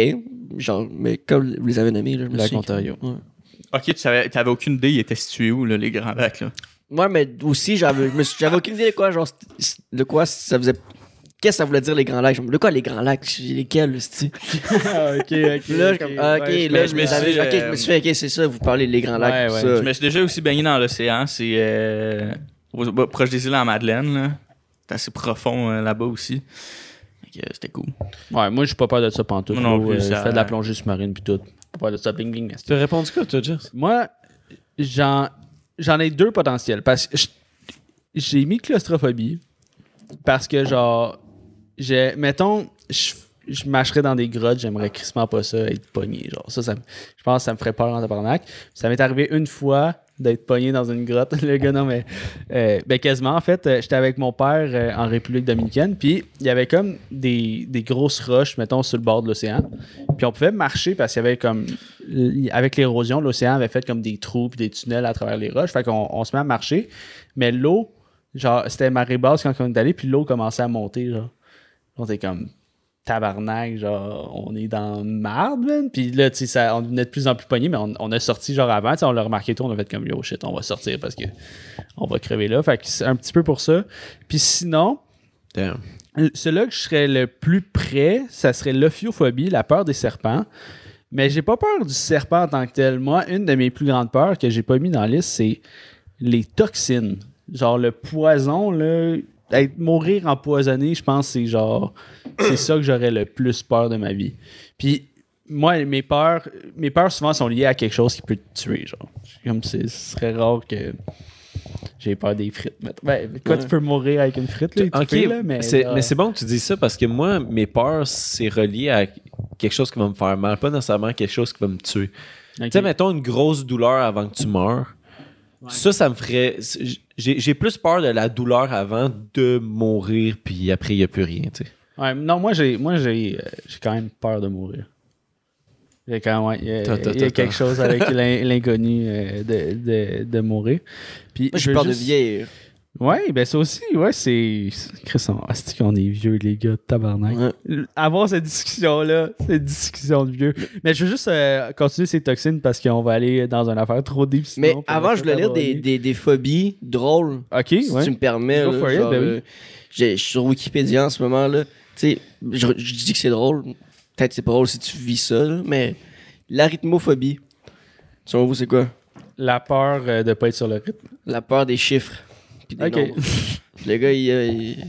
B: Genre, mais comme vous les avez nommés, là, je me
C: lac
B: suis-
C: Ontario.
B: Ouais.
D: Ok, tu savais, t'avais aucune idée, il était situé où, là, les grands lacs, là?
B: Ouais, mais aussi, j'avais j'avais aucune idée de quoi, genre, de quoi ça faisait. Qu'est-ce que ça voulait dire les grands lacs? Je me De quoi les grands lacs? Lesquels, c'est
C: ah, ok, ok.
B: Là, je comme, ok,
C: ouais,
B: là,
D: je me suis,
B: je
D: euh,
B: me suis fait, ok, c'est ça, vous parlez des grands lacs,
C: Ouais,
B: tout
C: ouais.
B: ça.
D: Je me suis déjà aussi baigné dans l'océan, c'est euh, proche des îles en Madeleine, là. C'est assez profond euh, là-bas aussi. Fait que, euh, C'était cool.
C: Ouais, moi, je suis pas peur de ça pantoute.
D: Non plus,
C: euh,
D: ça-
C: Je fais de la plongée sous-marine puis tout. Pas peur de ça. Bing, bing, merci.
A: Tu as répondu quoi, toi, Jess?
C: Moi, j'en, j'en ai deux potentiels. Parce que j'ai mis claustrophobie. Parce que, genre, j'ai, mettons, je, je marcherais dans des grottes, j'aimerais crissement pas ça, être pogné. Genre, ça, ça je pense que ça me ferait peur en tabarnak. Ça m'est arrivé une fois d'être pogné dans une grotte. Le gars, non, mais. euh, ben, quasiment, en fait, euh, j'étais avec mon père euh, en République dominicaine, puis il y avait comme des, des grosses roches, mettons, sur le bord de l'océan. Puis on pouvait marcher parce qu'il y avait comme. Avec l'érosion, l'océan avait fait comme des trous puis des tunnels à travers les roches. Fait qu'on on se met à marcher. Mais l'eau, genre, c'était marée basse quand on est allé, puis l'eau commençait à monter, genre. On était comme tabarnak, genre, on est dans marde, man. Puis là, tu sais, on venait de plus en plus pogné, mais on, on a sorti, genre, avant, tu sais, on l'a remarqué tout, on a fait comme, yo, shit, on va sortir parce que on va crever là. Fait que c'est un petit peu pour ça. Puis sinon,
A: Damn.
C: celui-là que je serais le plus près, ça serait l'ophiophobie, la peur des serpents. Mais j'ai pas peur du serpent en tant que tel. Moi, une de mes plus grandes peurs que j'ai pas mis dans la liste, c'est les toxines. Genre le poison, là. Être, mourir empoisonné, je pense c'est genre. C'est ça que j'aurais le plus peur de ma vie. Puis moi, mes peurs, mes peurs souvent sont liées à quelque chose qui peut te tuer. Genre. Comme c'est- ce serait rare que j'ai peur des frites. Ben, quoi,
B: Ouais.
C: tu peux mourir avec une frite, là,
A: Ok,
C: étouffée, là, mais,
A: c'est- mais c'est bon que tu dis ça parce que moi, mes peurs, c'est relié à quelque chose qui va me faire mal, pas nécessairement quelque chose qui va me tuer.
C: Ok.
A: Tu sais, mettons une grosse douleur avant que tu meurs. Ça, ça me ferait. J'ai j'ai plus peur de la douleur avant de mourir, puis après, il n'y a plus rien, tu sais.
C: Ouais, non, moi, j'ai moi j'ai euh, j'ai quand même peur de mourir. Il y a, quand même, ouais, il y a,
A: Ta, ta,
C: il y a quelque chose avec l'in- l'inconnu euh, de, de, de mourir. Puis,
B: Moi,
C: je
B: j'ai peur de vieillir.
C: Ouais, ben ça aussi, ouais, c'est. Chris, on est qu'on est vieux, les gars, tabarnak?
B: Ouais.
C: Avoir cette discussion-là, cette discussion de vieux. Mais je veux juste euh, continuer ces toxines parce qu'on va aller dans une affaire trop deep.
B: Mais
C: sinon, on
B: avant,
C: va
B: je voulais lire des, des, des phobies drôles.
C: Ok,
B: Si
C: ouais.
B: tu me permets.
C: Go
B: là,
C: for it,
B: genre,
C: ben oui.
B: euh, j'ai- je suis sur Wikipédia en ce moment. là. Tu sais, je, je dis que c'est drôle. Peut-être c'est pas drôle si tu vis ça, là, mais l'arithmophobie. Selon vous, c'est quoi?
C: La peur euh, de pas être sur le rythme.
B: La peur des chiffres. Puis des
C: Ok.
B: nombres. Puis le gars, il, euh, il-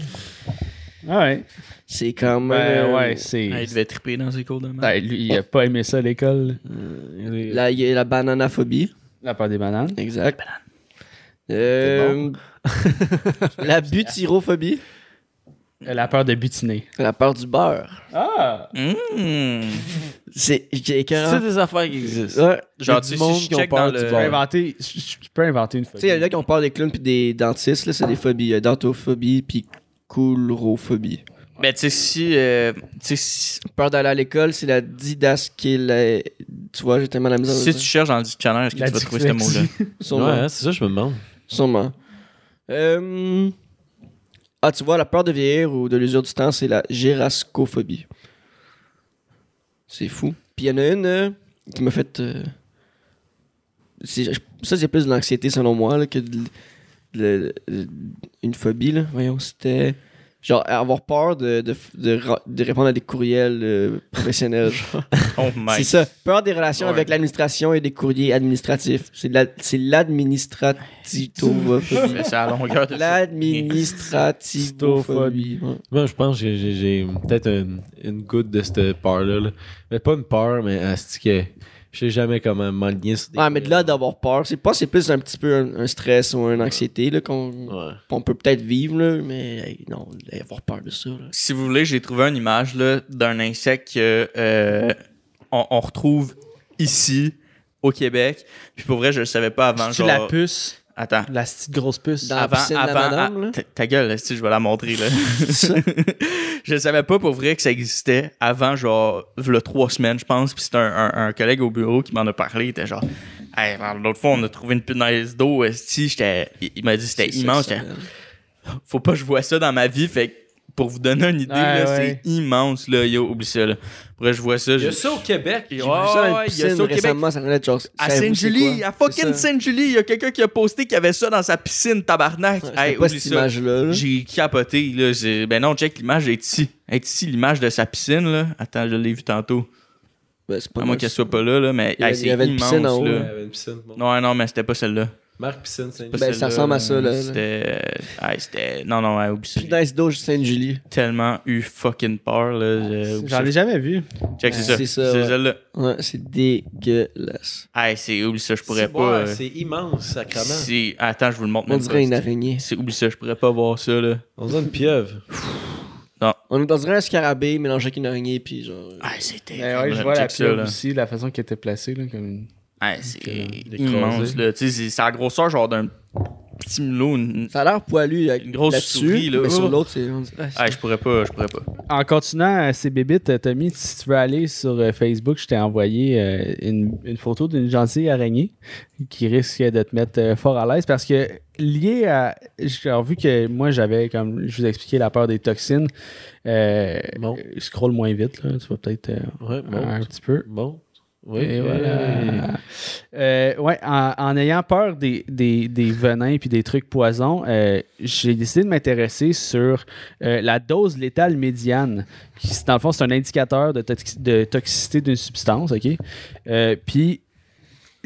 C: Ah ouais.
B: c'est quand même.
C: Ben
B: euh,
C: ouais, c'est.
D: Ah, il devait triper dans ses cours de maths.
C: Ben, lui, il a pas aimé ça à l'école.
B: Là, il y a la bananaphobie.
C: La peur des bananes.
B: Exact. Euh, la butyrophobie.
C: Euh, La peur de butiner.
B: La peur du beurre.
C: Ah!
D: Mmh.
B: C'est
A: C'est
B: écœurant.
A: des affaires qui existent.
B: Ouais.
D: Genre,
A: du
D: tu
A: monde
D: si
A: qui ont peur
D: dans
A: du
D: le-
C: Je peux
A: beurre.
C: inventer, je, peux inventer une
B: Tu
C: phobie.
B: sais, il y en a qui ont peur des clowns puis des dentistes, là, c'est des phobies. Il y a dentophobie puis coulrophobie.
D: Ben, tu sais, si. euh, tu sais, si,
B: Peur d'aller à l'école, c'est la didascalie. Tu vois, j'ai tellement la misère.
D: si tu
B: ça.
D: cherches dans le dictionnaire, est-ce que
C: La
D: tu vas trouver ce mot-là?
A: Ouais,
B: Sûrement.
A: hein, c'est ça, je me demande.
B: Sûrement. Euh, Ah, tu vois, la peur de vieillir ou de l'usure du temps, c'est la gérascophobie. C'est fou. Puis y en a une euh, qui m'a fait. euh, Ça, c'est plus de l'anxiété selon moi que de- une phobie. Là. Voyons, c'était. Genre, avoir peur de, de, de, répondre à des courriels euh, professionnels.
D: Oh my
B: C'est ça. Peur des relations
D: Ouais.
B: avec l'administration et des courriers administratifs. C'est de la- c'est l'administrativophobie.
D: Mais c'est à longueur de
B: L'administrativophobie. Ouais.
A: Moi, je pense que j'ai- peut-être une, une goutte de cette peur-là. là. Mais pas une peur, mais asti que je sais jamais comment m'aligner sur des
B: Ah, mais de là d'avoir peur, c'est pas, c'est plus un petit peu un, un stress ou une anxiété là, qu'on
A: Ouais.
B: qu'on peut peut-être vivre, là, mais hey, non, avoir peur de ça. Là.
D: Si vous voulez, j'ai trouvé une image là, d'un insecte que euh, on, on retrouve ici, au Québec. Puis pour vrai, je le savais pas avant.
C: C'est
D: Genre...
C: la puce?
D: Attends.
C: La petite grosse puce.
B: Dans- la
D: avant,
B: la
D: avant,
B: madame,
D: ah,
B: là?
D: ta- ta gueule, là, si je vais la montrer là. je savais pas pour vrai que ça existait avant genre le trois semaines je pense puis c'est un, un- un collègue au bureau qui m'en a parlé il était genre hey, l'autre fois on a trouvé une punaise d'eau il, il m'a dit c'était immense
B: ça,
D: j'étais,
B: ça.
D: faut pas que je vois ça dans ma vie fait que pour vous donner une idée
C: Ouais,
D: là,
C: ouais.
D: c'est immense là yo oublie ça là vrai je vois ça
A: Il y a ça au Québec.
B: J'ai vu ça dans
D: il y a ça au Québec.
B: ça genre.
D: à Sainte-Julie, à fucking. Sainte-Julie, il y a quelqu'un qui a posté qu'il y avait ça dans sa piscine, tabarnak.
B: Ouais,
D: Hey,
B: c'était pas
D: oublie
B: cette
D: ça.
B: image-là. là.
D: J'ai capoté, là. Ben non, check, l'image est ici. Elle est ici, l'image de sa piscine, là. Attends, je l'ai vu tantôt.
B: Ben, c'est pas
D: À moins qu'elle soit pas là, là, mais
B: Il y avait-
D: hey, c'est
B: il y avait une
D: immense,
B: piscine en haut.
A: Bon.
D: Non, non, mais c'était pas celle-là.
A: Marc Piscine, c'est
D: Pas
B: Ben, ça ressemble à ça, là.
D: C'était. euh, hey, c'était. Non, non, ouais, oublie ça.
B: Plus nice d'eau, Sainte-Julie.
D: tellement eu fucking peur, là. euh, oublie
C: J'en ai jamais vu.
D: Check, c'est ça.
B: C'est
D: C'est
B: ça, ouais.
D: celle-là.
B: Ouais, c'est dégueulasse.
D: Hey, c'est. Oublie ça, je pourrais
A: C'est
D: pas. euh,
A: C'est immense, sacrément.
D: c'est- Attends, je vous le montre
B: On
D: même
B: dirait
D: pas.
B: une araignée.
D: C'est oublie ça, je pourrais pas voir ça là.
A: On dirait une pieuvre.
B: On est dans un scarabée mélangé avec une araignée, puis genre.
D: Ah, c'était.
C: Ben ouais, je vois la pieuvre aussi, la façon qu'elle était placée. Là, comme
D: Ouais, c'est immense là. Tu sais, c'est- c'est la grosseur genre d'un petit mulot. une-
B: Ça a l'air poilu avec
D: Une grosse souris, là.
B: Mais sur l'autre, c'est.
D: je pourrais pas, je pourrais pas.
C: En continuant euh, ces bébites, euh, Tommy, si tu veux aller sur euh, Facebook, je t'ai envoyé euh, une, une photo d'une gentille araignée qui risque de te mettre euh, fort à l'aise parce que lié à. J'ai vu que moi j'avais, comme je vous ai expliqué, la peur des toxines. Euh,
A: Bon.
C: Je scroll moins vite, là, tu vas peut-être euh,
A: Ouais, bon.
C: un petit peu.
A: Bon. Oui.
C: Et voilà. Euh, ouais, en, en ayant peur des, des, des venins puis des trucs poisons, euh, j'ai décidé de m'intéresser sur euh, la dose létale médiane. Qui, dans le fond, c'est un indicateur de, de toxicité d'une substance, OK? Puis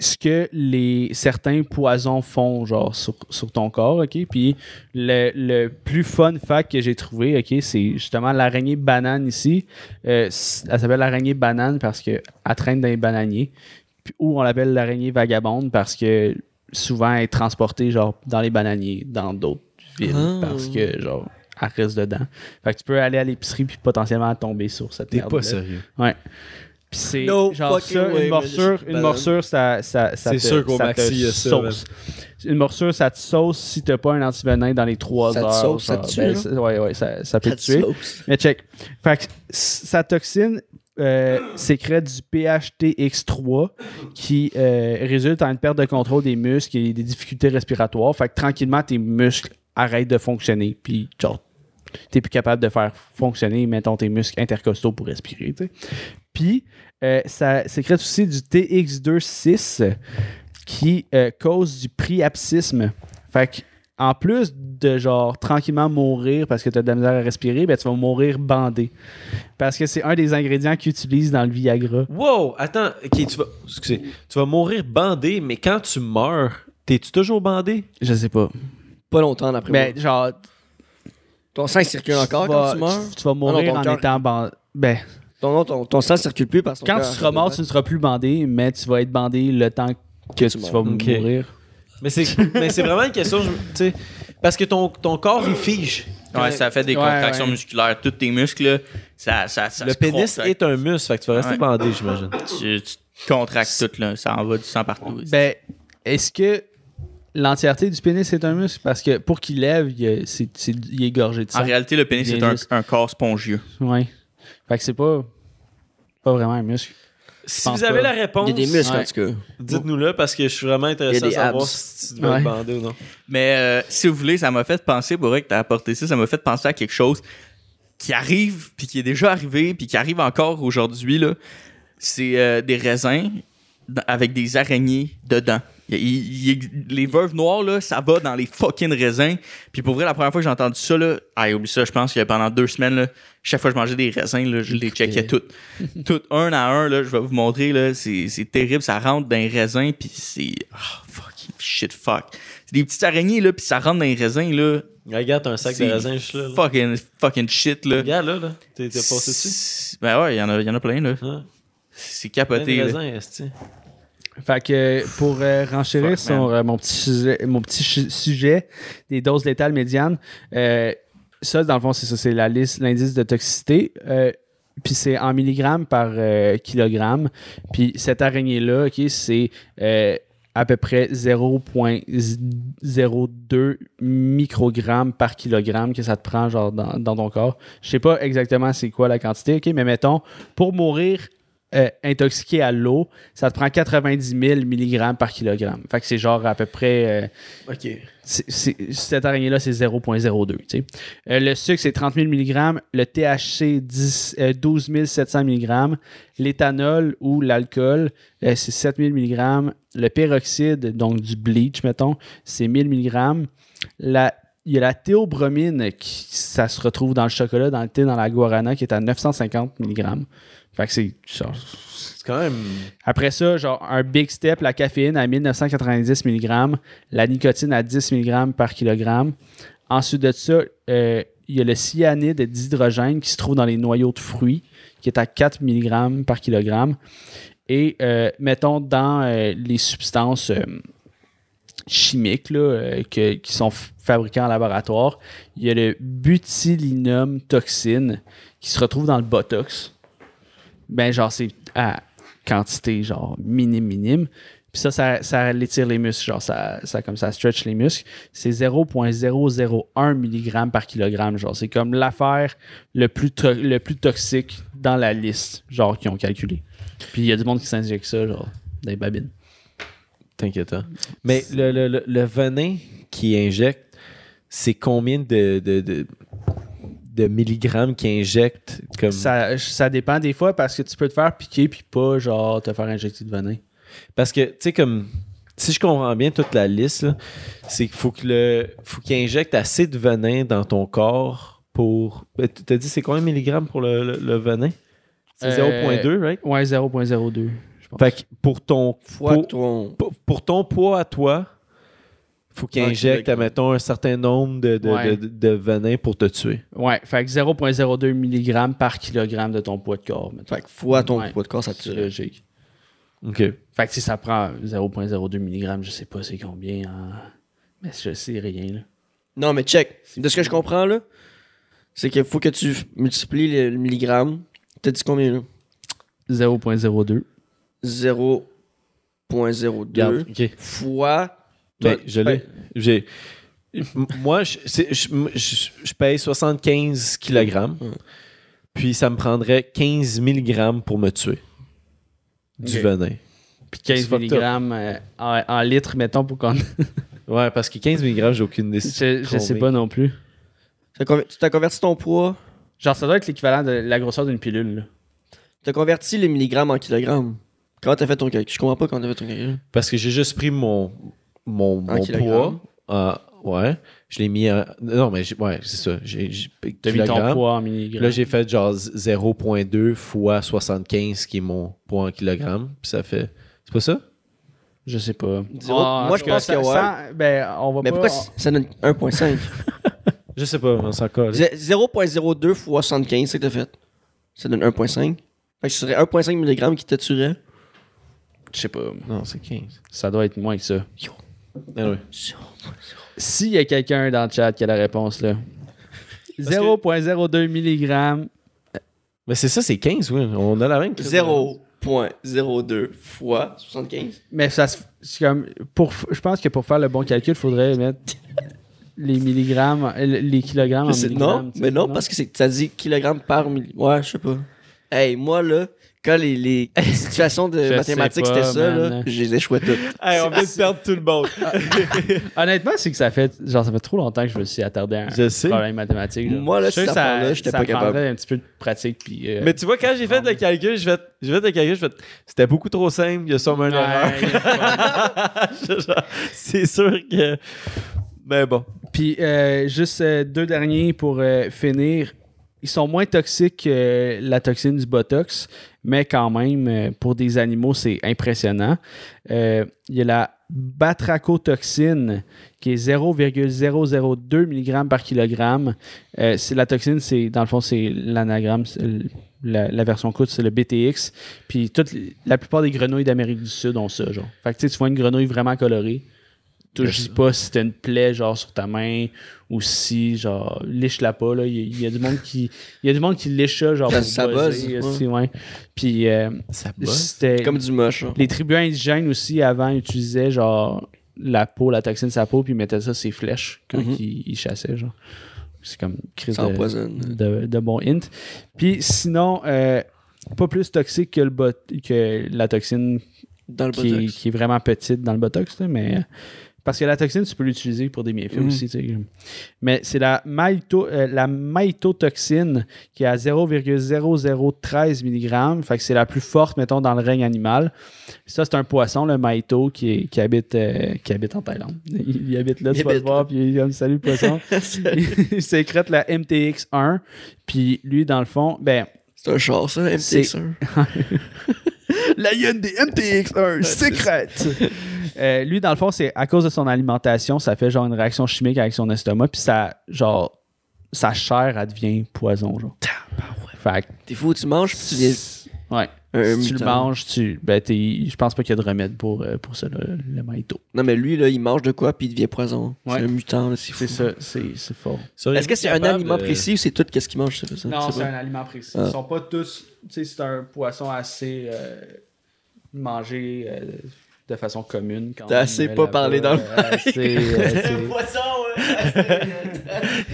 C: ce que les certains poisons font genre sur, sur ton corps, OK? Puis le, le plus fun fact que j'ai trouvé, OK, c'est justement l'araignée banane ici. Euh, elle s'appelle l'araignée banane parce qu'elle traîne dans les bananiers. Puis- ou on l'appelle l'araignée vagabonde parce que souvent elle est transportée genre dans les bananiers, dans d'autres villes.
B: Ah.
C: Parce que genre elle reste dedans. Fait que tu peux aller à l'épicerie puis potentiellement tomber sur cette
A: T'es pas sérieux.
C: Ouais. Puis c'est
B: No
C: genre ça,
B: way,
C: une morsure, une
B: ben,
C: morsure, ça, ça, ça te,
A: sûr
C: ça
A: maxi,
C: te
A: ça,
C: sauce. Une morsure, ça te sauce si t'as pas un antivenin dans les 3
B: Ça te
C: heures.
B: sauce, ça
C: genre,
B: te tue,
C: ben, ça- ouais, ouais, ça, ça peut
B: Ça
C: te tuer.
B: sauce.
C: Mais check. Fait que sa toxine euh, sécrète du PHTX3 qui euh, résulte en une perte de contrôle des muscles et des difficultés respiratoires. Fait que tranquillement, tes muscles arrêtent de fonctionner. Puis, genre, t'es plus capable de faire fonctionner, mettons, tes muscles intercostaux pour respirer. Puis, euh, ça sécrète aussi du TX2-6 qui euh, cause du priapsisme. Fait que, en plus de genre tranquillement mourir parce que tu as de la misère à respirer, ben, tu vas mourir bandé. Parce que c'est un des ingrédients qu'ils utilisent dans le Viagra.
A: Wow, attends, ok, tu vas, excusez, tu vas mourir bandé, mais quand tu meurs, t'es-tu toujours bandé?
C: Je sais pas.
B: Pas longtemps d'après
C: Ben,
B: moi.
C: genre,
B: Ton sang il circule encore quand tu meurs?
C: tu, tu vas mourir
B: Ah non, ton
C: en
B: cœur-
C: étant bandé. Ben,
B: Ton, non, ton, ton sang circule plus parce que
C: quand
B: cœur
C: tu seras mort, tu ne seras plus bandé, mais tu vas être bandé le temps que, tu,
B: tu
C: vas mourir.
A: Mais c'est, mais c'est vraiment une question, je- tu sais, parce que ton, ton corps, il fige.
D: Ouais, ça fait des
C: Ouais,
D: contractions
C: ouais.
D: musculaires. Tous tes muscles, ça, ça, ça
A: Le
D: se
A: pénis est un muscle, fait que tu vas rester
D: Ouais.
A: bandé, j'imagine.
D: Tu, tu contractes tout, là. Ça en va du sang partout.
C: Ben, est-ce que l'entièreté du pénis est un muscle? Parce que pour qu'il lève, il, est- il est gorgé de sang.
D: en réalité, le pénis, c'est un, corps spongieux.
C: Ouais. Fait que c'est pas, pas vraiment un muscle.
A: Si vous avez
C: pas.
A: la
B: Il
A: réponse,
B: y a des muscles
C: Ouais.
B: en tout cas.
A: dites-nous-le parce que je suis vraiment intéressé à savoir
B: abs.
A: si tu devais
C: Ouais.
A: être bandé ou non.
D: Mais euh, si vous voulez, ça m'a fait penser, pour vrai que t'as apporté ça, ça m'a fait penser à quelque chose qui arrive, puis qui est déjà arrivé, puis qui arrive encore aujourd'hui, là. C'est euh, des raisins avec des araignées dedans. Il- il- il- les veuves noires, là, ça va dans les fucking raisins. Puis pour vrai, la première fois que j'ai entendu ça, là, ah, oublie ça, je pense que pendant deux semaines, là, chaque fois que je mangeais des raisins, là, je les checkais toutes. toutes, un à un, là, je vais vous montrer, là, c'est c'est terrible, ça rentre dans les raisins, puis c'est... ah, fucking shit, fuck. C'est des petites araignées, là, puis ça rentre dans les raisins, là.
A: Regarde, t'as un sac de
D: C'est
A: raisin juste là. là.
D: Fucking, fucking shit, là.
A: Regarde là, là. T'es passé dessus?
D: Ben ouais, il y, en a- y en a plein, là.
A: Hein?
D: C'est
A: Plein de
D: capoté, là.
C: Fait que pour euh, renchérir sur euh, mon petit sujet, mon petit sujet des doses létales médianes, euh, ça dans le fond c'est ça, c'est la liste, l'indice de toxicité. Puis c'est en milligrammes par kilogramme. Puis cette araignée là, ok, c'est à peu près 0.02 microgrammes par kilogramme que ça te prend genre dans, dans ton corps. Je sais pas exactement c'est quoi la quantité, ok, mais mettons pour mourir euh, intoxiqué à l'eau, ça te prend 90 000 mg par kilogramme. Fait que c'est genre à peu près. euh,
A: Ok.
C: cette araignée-là, c'est 0,02. tu sais. Euh, le sucre, c'est 30 000 mg. Le THC, 10, euh, 12 700 mg. L'éthanol ou l'alcool, euh, c'est 7 000 mg. Le peroxyde, donc du bleach, mettons, c'est 1000 mg. La, il y a la théobromine, qui, ça se retrouve dans le chocolat, dans le thé, dans la guarana, qui est à 950 mg. Fait que c'est
A: C'est quand même.
C: après ça, genre un big step, la caféine à 1990 mg, la nicotine à 10 mg par kilogramme. Ensuite de ça, euh, il y a le cyanide d'hydrogène qui se trouve dans les noyaux de fruits, qui est à 4 mg par kilogramme. Et euh, mettons dans euh, les substances chimiques là, que- qui sont fabriquées en laboratoire, il y a le butylinum toxine qui se retrouve dans le botox ben genre c'est à quantité genre minime minime puis ça, ça ça l'étire les muscles genre ça ça comme ça stretch les muscles c'est 0.001 mg par kilogramme genre c'est comme l'affaire le plus le plus toxique dans la liste genre qu'ils ont calculé puis il y a du monde qui s'injecte ça genre des babines
A: T'inquiète. hein. Mais le, le, le, venin qui injecte, c'est combien de, de, de milligrammes qui injecte comme...
C: ça ça dépend des fois parce que tu peux te faire piquer puis pas genre te faire injecter de venin
A: Parce que, tu sais, comme. Si je comprends bien toute la liste, c'est qu'il faut que le. faut qu'il injecte assez de venin dans ton corps pour. Ben, tu T'as dit c'est combien de milligrammes pour le, le- le venin? C'est
C: Euh,
A: 0.2, right?
C: ouais 0.02 je pense
A: Fait que pour ton.
B: Fois
A: pour,
B: ton.
A: pour- pour ton poids à toi, faut qu'il
B: Ah,
A: injecte, admettons, un certain nombre de, de,
C: Ouais.
A: de- de venin pour te tuer.
C: Ouais, fait que 0.02 mg par kilogramme de ton poids de corps. mettons.
B: Fait que fois ton
C: Ouais.
B: poids de corps, ça te
C: C'est
B: tue.
C: logique.
A: OK.
C: Fait que si ça prend 0.02 mg, je sais pas c'est combien en... Mais je sais rien, là.
B: Non, mais check. De ce que je comprends, là, C'est qu'il faut que tu multiplies le, le milligramme. T'as dit combien, là?
C: 0.02.
B: 0.02
A: Regarde, ok.
B: fois...
A: Ben,
B: Toi,
A: je
B: tu
A: l'ai. J'ai. Moi, je, c'est- je, je- je paye 75 kg. Puis ça me prendrait 15 mg pour me tuer. Du
C: Ok.
A: venin.
C: Puis 15
A: C'est fucked
C: mg euh, en, en litres, mettons, pour qu'on.
A: Ouais, parce que 15 mg, j'ai aucune décision.
C: je, je sais pas non plus.
B: Tu t'as converti ton poids?
C: Genre, ça doit être l'équivalent de la grosseur d'une pilule. là.
B: T'as converti les milligrammes en kilogrammes. Comment t'as fait ton calcul? Je comprends pas comment t'as fait ton calcul.
A: Parce que j'ai juste pris mon, mon, poids. en- ouais. Je l'ai mis en. Non, mais j'ai- ouais, c'est ça. J'ai, j'ai
C: T'as mis ton poids en milligrammes.
A: Là, j'ai fait genre 0.2 fois 75, qui est mon poids en kilogrammes. Puis ça fait. C'est pas ça?
C: Je sais pas. Ah,
B: moi, je pense que
C: ça-
B: ouais.
C: ben, on va
B: Mais
C: pas.
B: pourquoi ça donne 1.5?
A: Je sais pas, on s'en colle.
B: Zé- 0.02 fois 75, c'est que t'as fait. Ça donne 1.5. Fait que ce serait 1.5 mg qui te tuerait.
C: Je sais pas.
A: Non, c'est 15.
C: Ça doit être moins que ça.
A: Anyway.
C: S'il y a quelqu'un dans le chat qui a la réponse, là. 0.02 mg.
A: Mais c'est ça, c'est 15, oui. On a la même.
B: 0.02 fois 75.
C: Mais ça se- c'est comme. Pour, je pense que pour faire le bon calcul, il faudrait mettre les milligrammes, les kilogrammes en
B: C'est-
C: milligrammes.
B: non, mais non, parce que c'est- ça dit kilogramme par milli. Ouais, je sais pas. Hey, moi, là, quand les, les situations de
C: Je
B: mathématiques, c'était ça, là, je les échouais toutes.
A: Hey, on vient de perdre tout le monde.
C: Honnêtement, c'est que ça fait genre ça fait trop longtemps que je me suis attardé à un
A: Je sais.
C: problème mathématique.
B: Moi, là,
C: Je
B: cette affaire-là, j'étais
C: ça
B: pas capable.
C: un petit peu de pratique puis. euh,
A: Mais tu vois, quand j'ai fait le calcul, fait, j'ai fait le calcul, j'ai fait, c'était beaucoup trop simple, il y a sûrement une erreur. c'est sûr que. Mais bon.
C: Puis euh, juste euh, deux derniers pour euh, finir. Ils sont moins toxiques que la toxine du Botox, mais quand même, euh, pour des animaux, c'est impressionnant. Euh, Il y a la batrachotoxine qui est 0,002 mg par kilogramme. Euh, la toxine, c'est dans le fond, c'est l'anagramme, la, version courte, c'est le BTX. Puis toute, la plupart des grenouilles d'Amérique du Sud ont ça, genre. Fait que tu vois une grenouille vraiment colorée, touche pas si t'as une plaie genre sur ta main ou si genre liche-la pas là il y, a- il y a du monde qui il y a du monde qui liche ça genre
B: Ça-
C: pour
B: ça buzz,
C: aussi, ouais. puis euh, c'était
B: Comme du moche. hein.
C: les tribus indigènes aussi avant utilisaient genre la peau la toxine de sa peau puis ils mettaient ça sur ses flèches quand
B: Mhm.
C: ils, ils chassaient genre c'est comme crise de, de, de bon hint puis sinon euh, pas plus toxique que le bot que la toxine
B: Dans le
C: qui est,
B: botox.
C: qui est vraiment petite dans le botox, là, mais parce que la toxine, tu peux l'utiliser pour des bienfaits
B: Mhm.
C: aussi. Mais c'est la, maïto, euh, la maïtotoxine qui est à 0,0013 mg. Fait que c'est la plus forte, mettons, dans le règne animal. Ça, c'est un poisson, le maïto, qui, est- qui, habite, euh, qui habite en Thaïlande. Il, il habite là,
B: Il
C: tu vas le voir, puis il est comme salut poisson. il sécrète la MTX1. Puis lui, dans le fond, ben,
B: C'est un char, ça,
C: C'est-
B: MTX1.
C: la hyène des MTX1 secrète. Euh, lui, dans le fond, c'est à cause de son alimentation, ça fait genre une réaction chimique avec son estomac, puis ça, genre, sa chair, elle devient poison, genre. Fait
B: T'es fou, tu manges, puis tu viens.
C: ouais.
B: Un
C: si tu le manges, tu, ben, je pense pas qu'il y a de remède pour, euh, pour ça, le, le maïto.
B: Non, mais lui, là, il mange de quoi, puis il devient poison.
C: Ouais.
B: C'est un mutant, c'est fou.
C: C'est ça, c'est fort.
B: Est-ce que c'est un aliment précis ou c'est tout qu'est-ce qu'il mange, ça? ça?
C: Non, c'est un aliment précis.
B: Ah.
C: Ils sont pas tous. Tu sais, c'est un poisson assez euh, mangé euh, de façon commune. quand
B: T'as assez pas parlé dans le
C: euh, assez, euh,
B: poisson,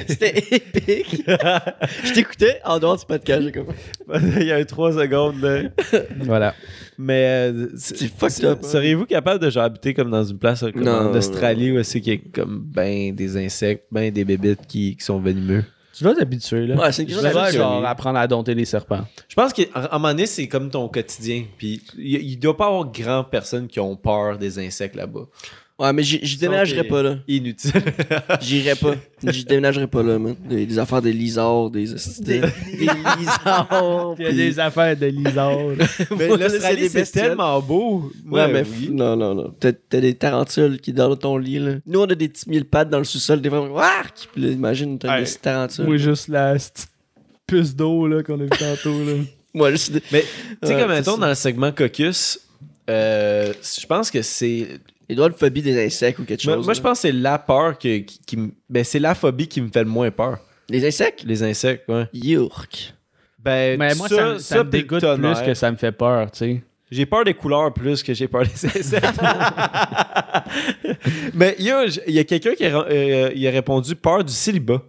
B: C'était épique. Je t'écoutais en dehors du podcast. j'ai comme...
A: Il y a eu 3 secondes, là.
C: Voilà.
A: Mais euh,
B: C'est
A: c'est-
B: fucked up, hein.
A: seriez-vous capable de genre habiter comme dans une place comme
B: Non,
A: en Australie où c'est qu'il y a comme ben des insectes, ben des bébites qui, qui sont venimeux?
C: Tu dois t'habituer, là.
B: Ouais, c'est une
C: Tu
B: question d'habitude.
C: genre apprendre à dompter les serpents.
A: Je pense qu'à un moment donné, c'est comme ton quotidien. Puis il il doit pas avoir grand personne qui ont peur des insectes là-bas.
B: Ouais, mais j'y déménagerais
A: sont
B: pas, là.
A: Inutile.
B: J'irais pas. J'y déménagerais pas, là, man. Des, des affaires des lisards, des... Des, des lisards.
C: Il y a
B: puis-
C: des affaires de lisards.
A: mais l'Australie, c'est tellement beau.
B: Ouais, mais
A: oui.
B: non, non, non. T'as des tarentules qui dorment dans ton lit, là. Nous, on a des petits mille pattes dans le sous-sol, des fois, Wark! Puis là, imagine, t'as des tarentules.
C: Moi, juste la petite puce d'eau là, qu'on a vu tantôt. Là.
B: Moi, juste
A: Mais tu sais, comme mettons dans le segment Caucus, euh, je pense que c'est.
B: Il doit avoir une phobie des insectes ou quelque
A: Moi,
B: chose.
A: moi,
B: là.
A: je pense que c'est la peur que, qui, ben, c'est la phobie qui me fait le moins peur.
B: Les insectes?
A: Les insectes, ouais.
B: Yurk.
A: Ben,
C: Mais moi, ça, ça, me
A: puis le
C: dégoûte
A: tonnerre.
C: plus que ça me fait peur, tu sais.
A: J'ai peur des couleurs plus que j'ai peur des insectes. Mais il y a, il y a quelqu'un qui a, euh, il a répondu peur du célibat.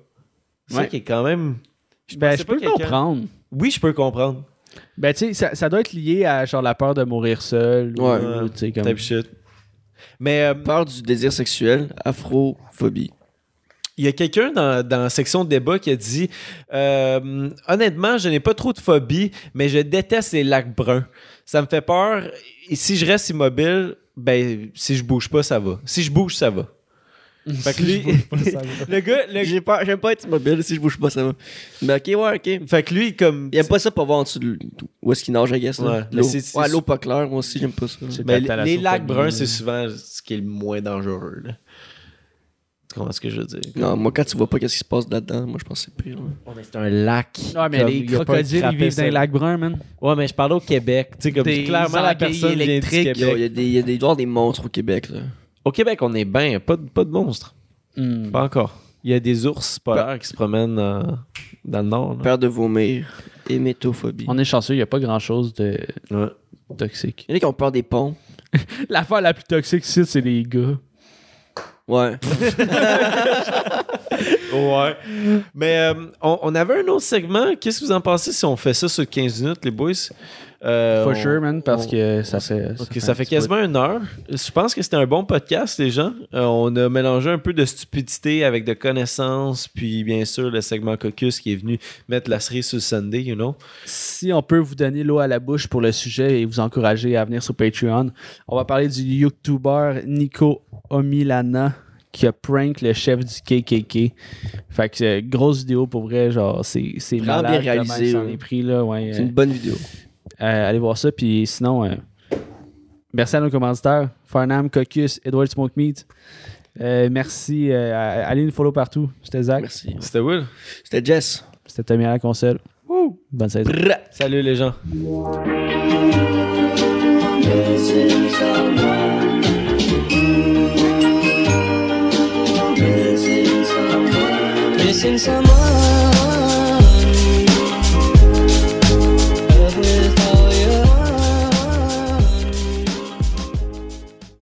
A: C'est ça
C: Ouais.
A: qui est quand même. Je
C: Ben,
A: pensais
C: je
A: pas
C: peux
A: quelqu'un-
C: comprendre.
A: Oui, je peux comprendre.
C: Ben, tu sais, ça, ça doit être lié à genre la peur de mourir seul. ou,
B: Ouais.
C: tu sais, comme...
A: Type shit. Mais euh,
B: Peur du désir sexuel, afrophobie.
A: il y a quelqu'un dans, dans la section de débat qui a dit euh, Honnêtement, je n'ai pas trop de phobie, mais je déteste les lacs bruns. Ça me fait peur. Et si je reste immobile, ben, si je bouge pas, ça va. Si je bouge, ça va. Fait que lui, le gars, le-
B: J'ai peur, j'aime pas être immobile, si je bouge pas, ça va. Mais ok, ouais, ok.
A: fait que lui, comme.
B: Il aime pas ça pour voir en dessous de où est-ce qu'il nage, I guess. là.
A: Ouais, mais
B: L'eau.
A: c'est- c'est-
B: Ouais, l'eau pas claire, moi aussi, j'aime pas ça.
A: Les lacs bruns, c'est souvent ce qui est le moins dangereux. Là. Tu comprends ce que je veux dire?
B: Non, moi, quand tu vois pas qu'est-ce qui se passe là-dedans, moi, je pense que c'est pire. là.
A: c'est un lac.
C: Ouais, mais
A: Comme,
C: les
A: il y a pas de
C: crocodiles, ils vivent dans les lacs bruns, man.
A: Ouais, mais je parle au Québec. Tu sais, comme
C: Des
A: clairement, la personne.
B: Yo, Il y a des, il y a des monstres au Québec, là.
A: Au Québec, on est bien. Pas, de- pas de monstres.
C: Hmm.
A: Pas encore. Il y a des ours polaires qui se promènent euh, dans le nord. là.
B: Peur de vomir, hémétophobie.
C: On est chanceux, il n'y a pas grand-chose de
A: Ouais.
C: toxique.
B: Il y en a qui ont peur des ponts.
C: L'affaire la plus toxique ici, c'est les gars.
B: Ouais.
A: Ouais. Mais euh, on, on avait un autre segment. Qu'est-ce que vous en pensez si on fait ça sur 15 minutes, les boys? Euh,
C: For
A: on-
C: sure, man, parce
A: on-
C: que ça fait.
A: Ok, ça fait quasiment une heure. Je pense que c'était un bon podcast, les gens. Euh, on a mélangé un peu de stupidité avec de connaissances, puis bien sûr le segment Caucus qui est venu mettre la cerise sur le Sunday, you know.
C: Si on peut vous donner l'eau à la bouche pour le sujet et vous encourager à venir sur Patreon, on va parler du YouTuber Nico Omilana qui a prank le chef du KKK. Fait que euh, grosse vidéo pour vrai, genre c'est c'est
B: Vraiment
C: malade
B: bien
C: comment
B: réalisé,
C: il s'en
B: ouais.
C: est pris là, ouais.
B: C'est une bonne vidéo.
C: Euh, allez voir ça puis sinon euh, merci à nos commanditaires, Farnham, Caucus, Edward Smoke Meat. Euh, merci, euh, à- allez nous follow partout. C'était Zach,
B: Merci.
A: C'était Will.
B: C'était Jess.
C: c'était Tommy à la console. Bonne saison.
A: Salut les gens.
H: Missing someone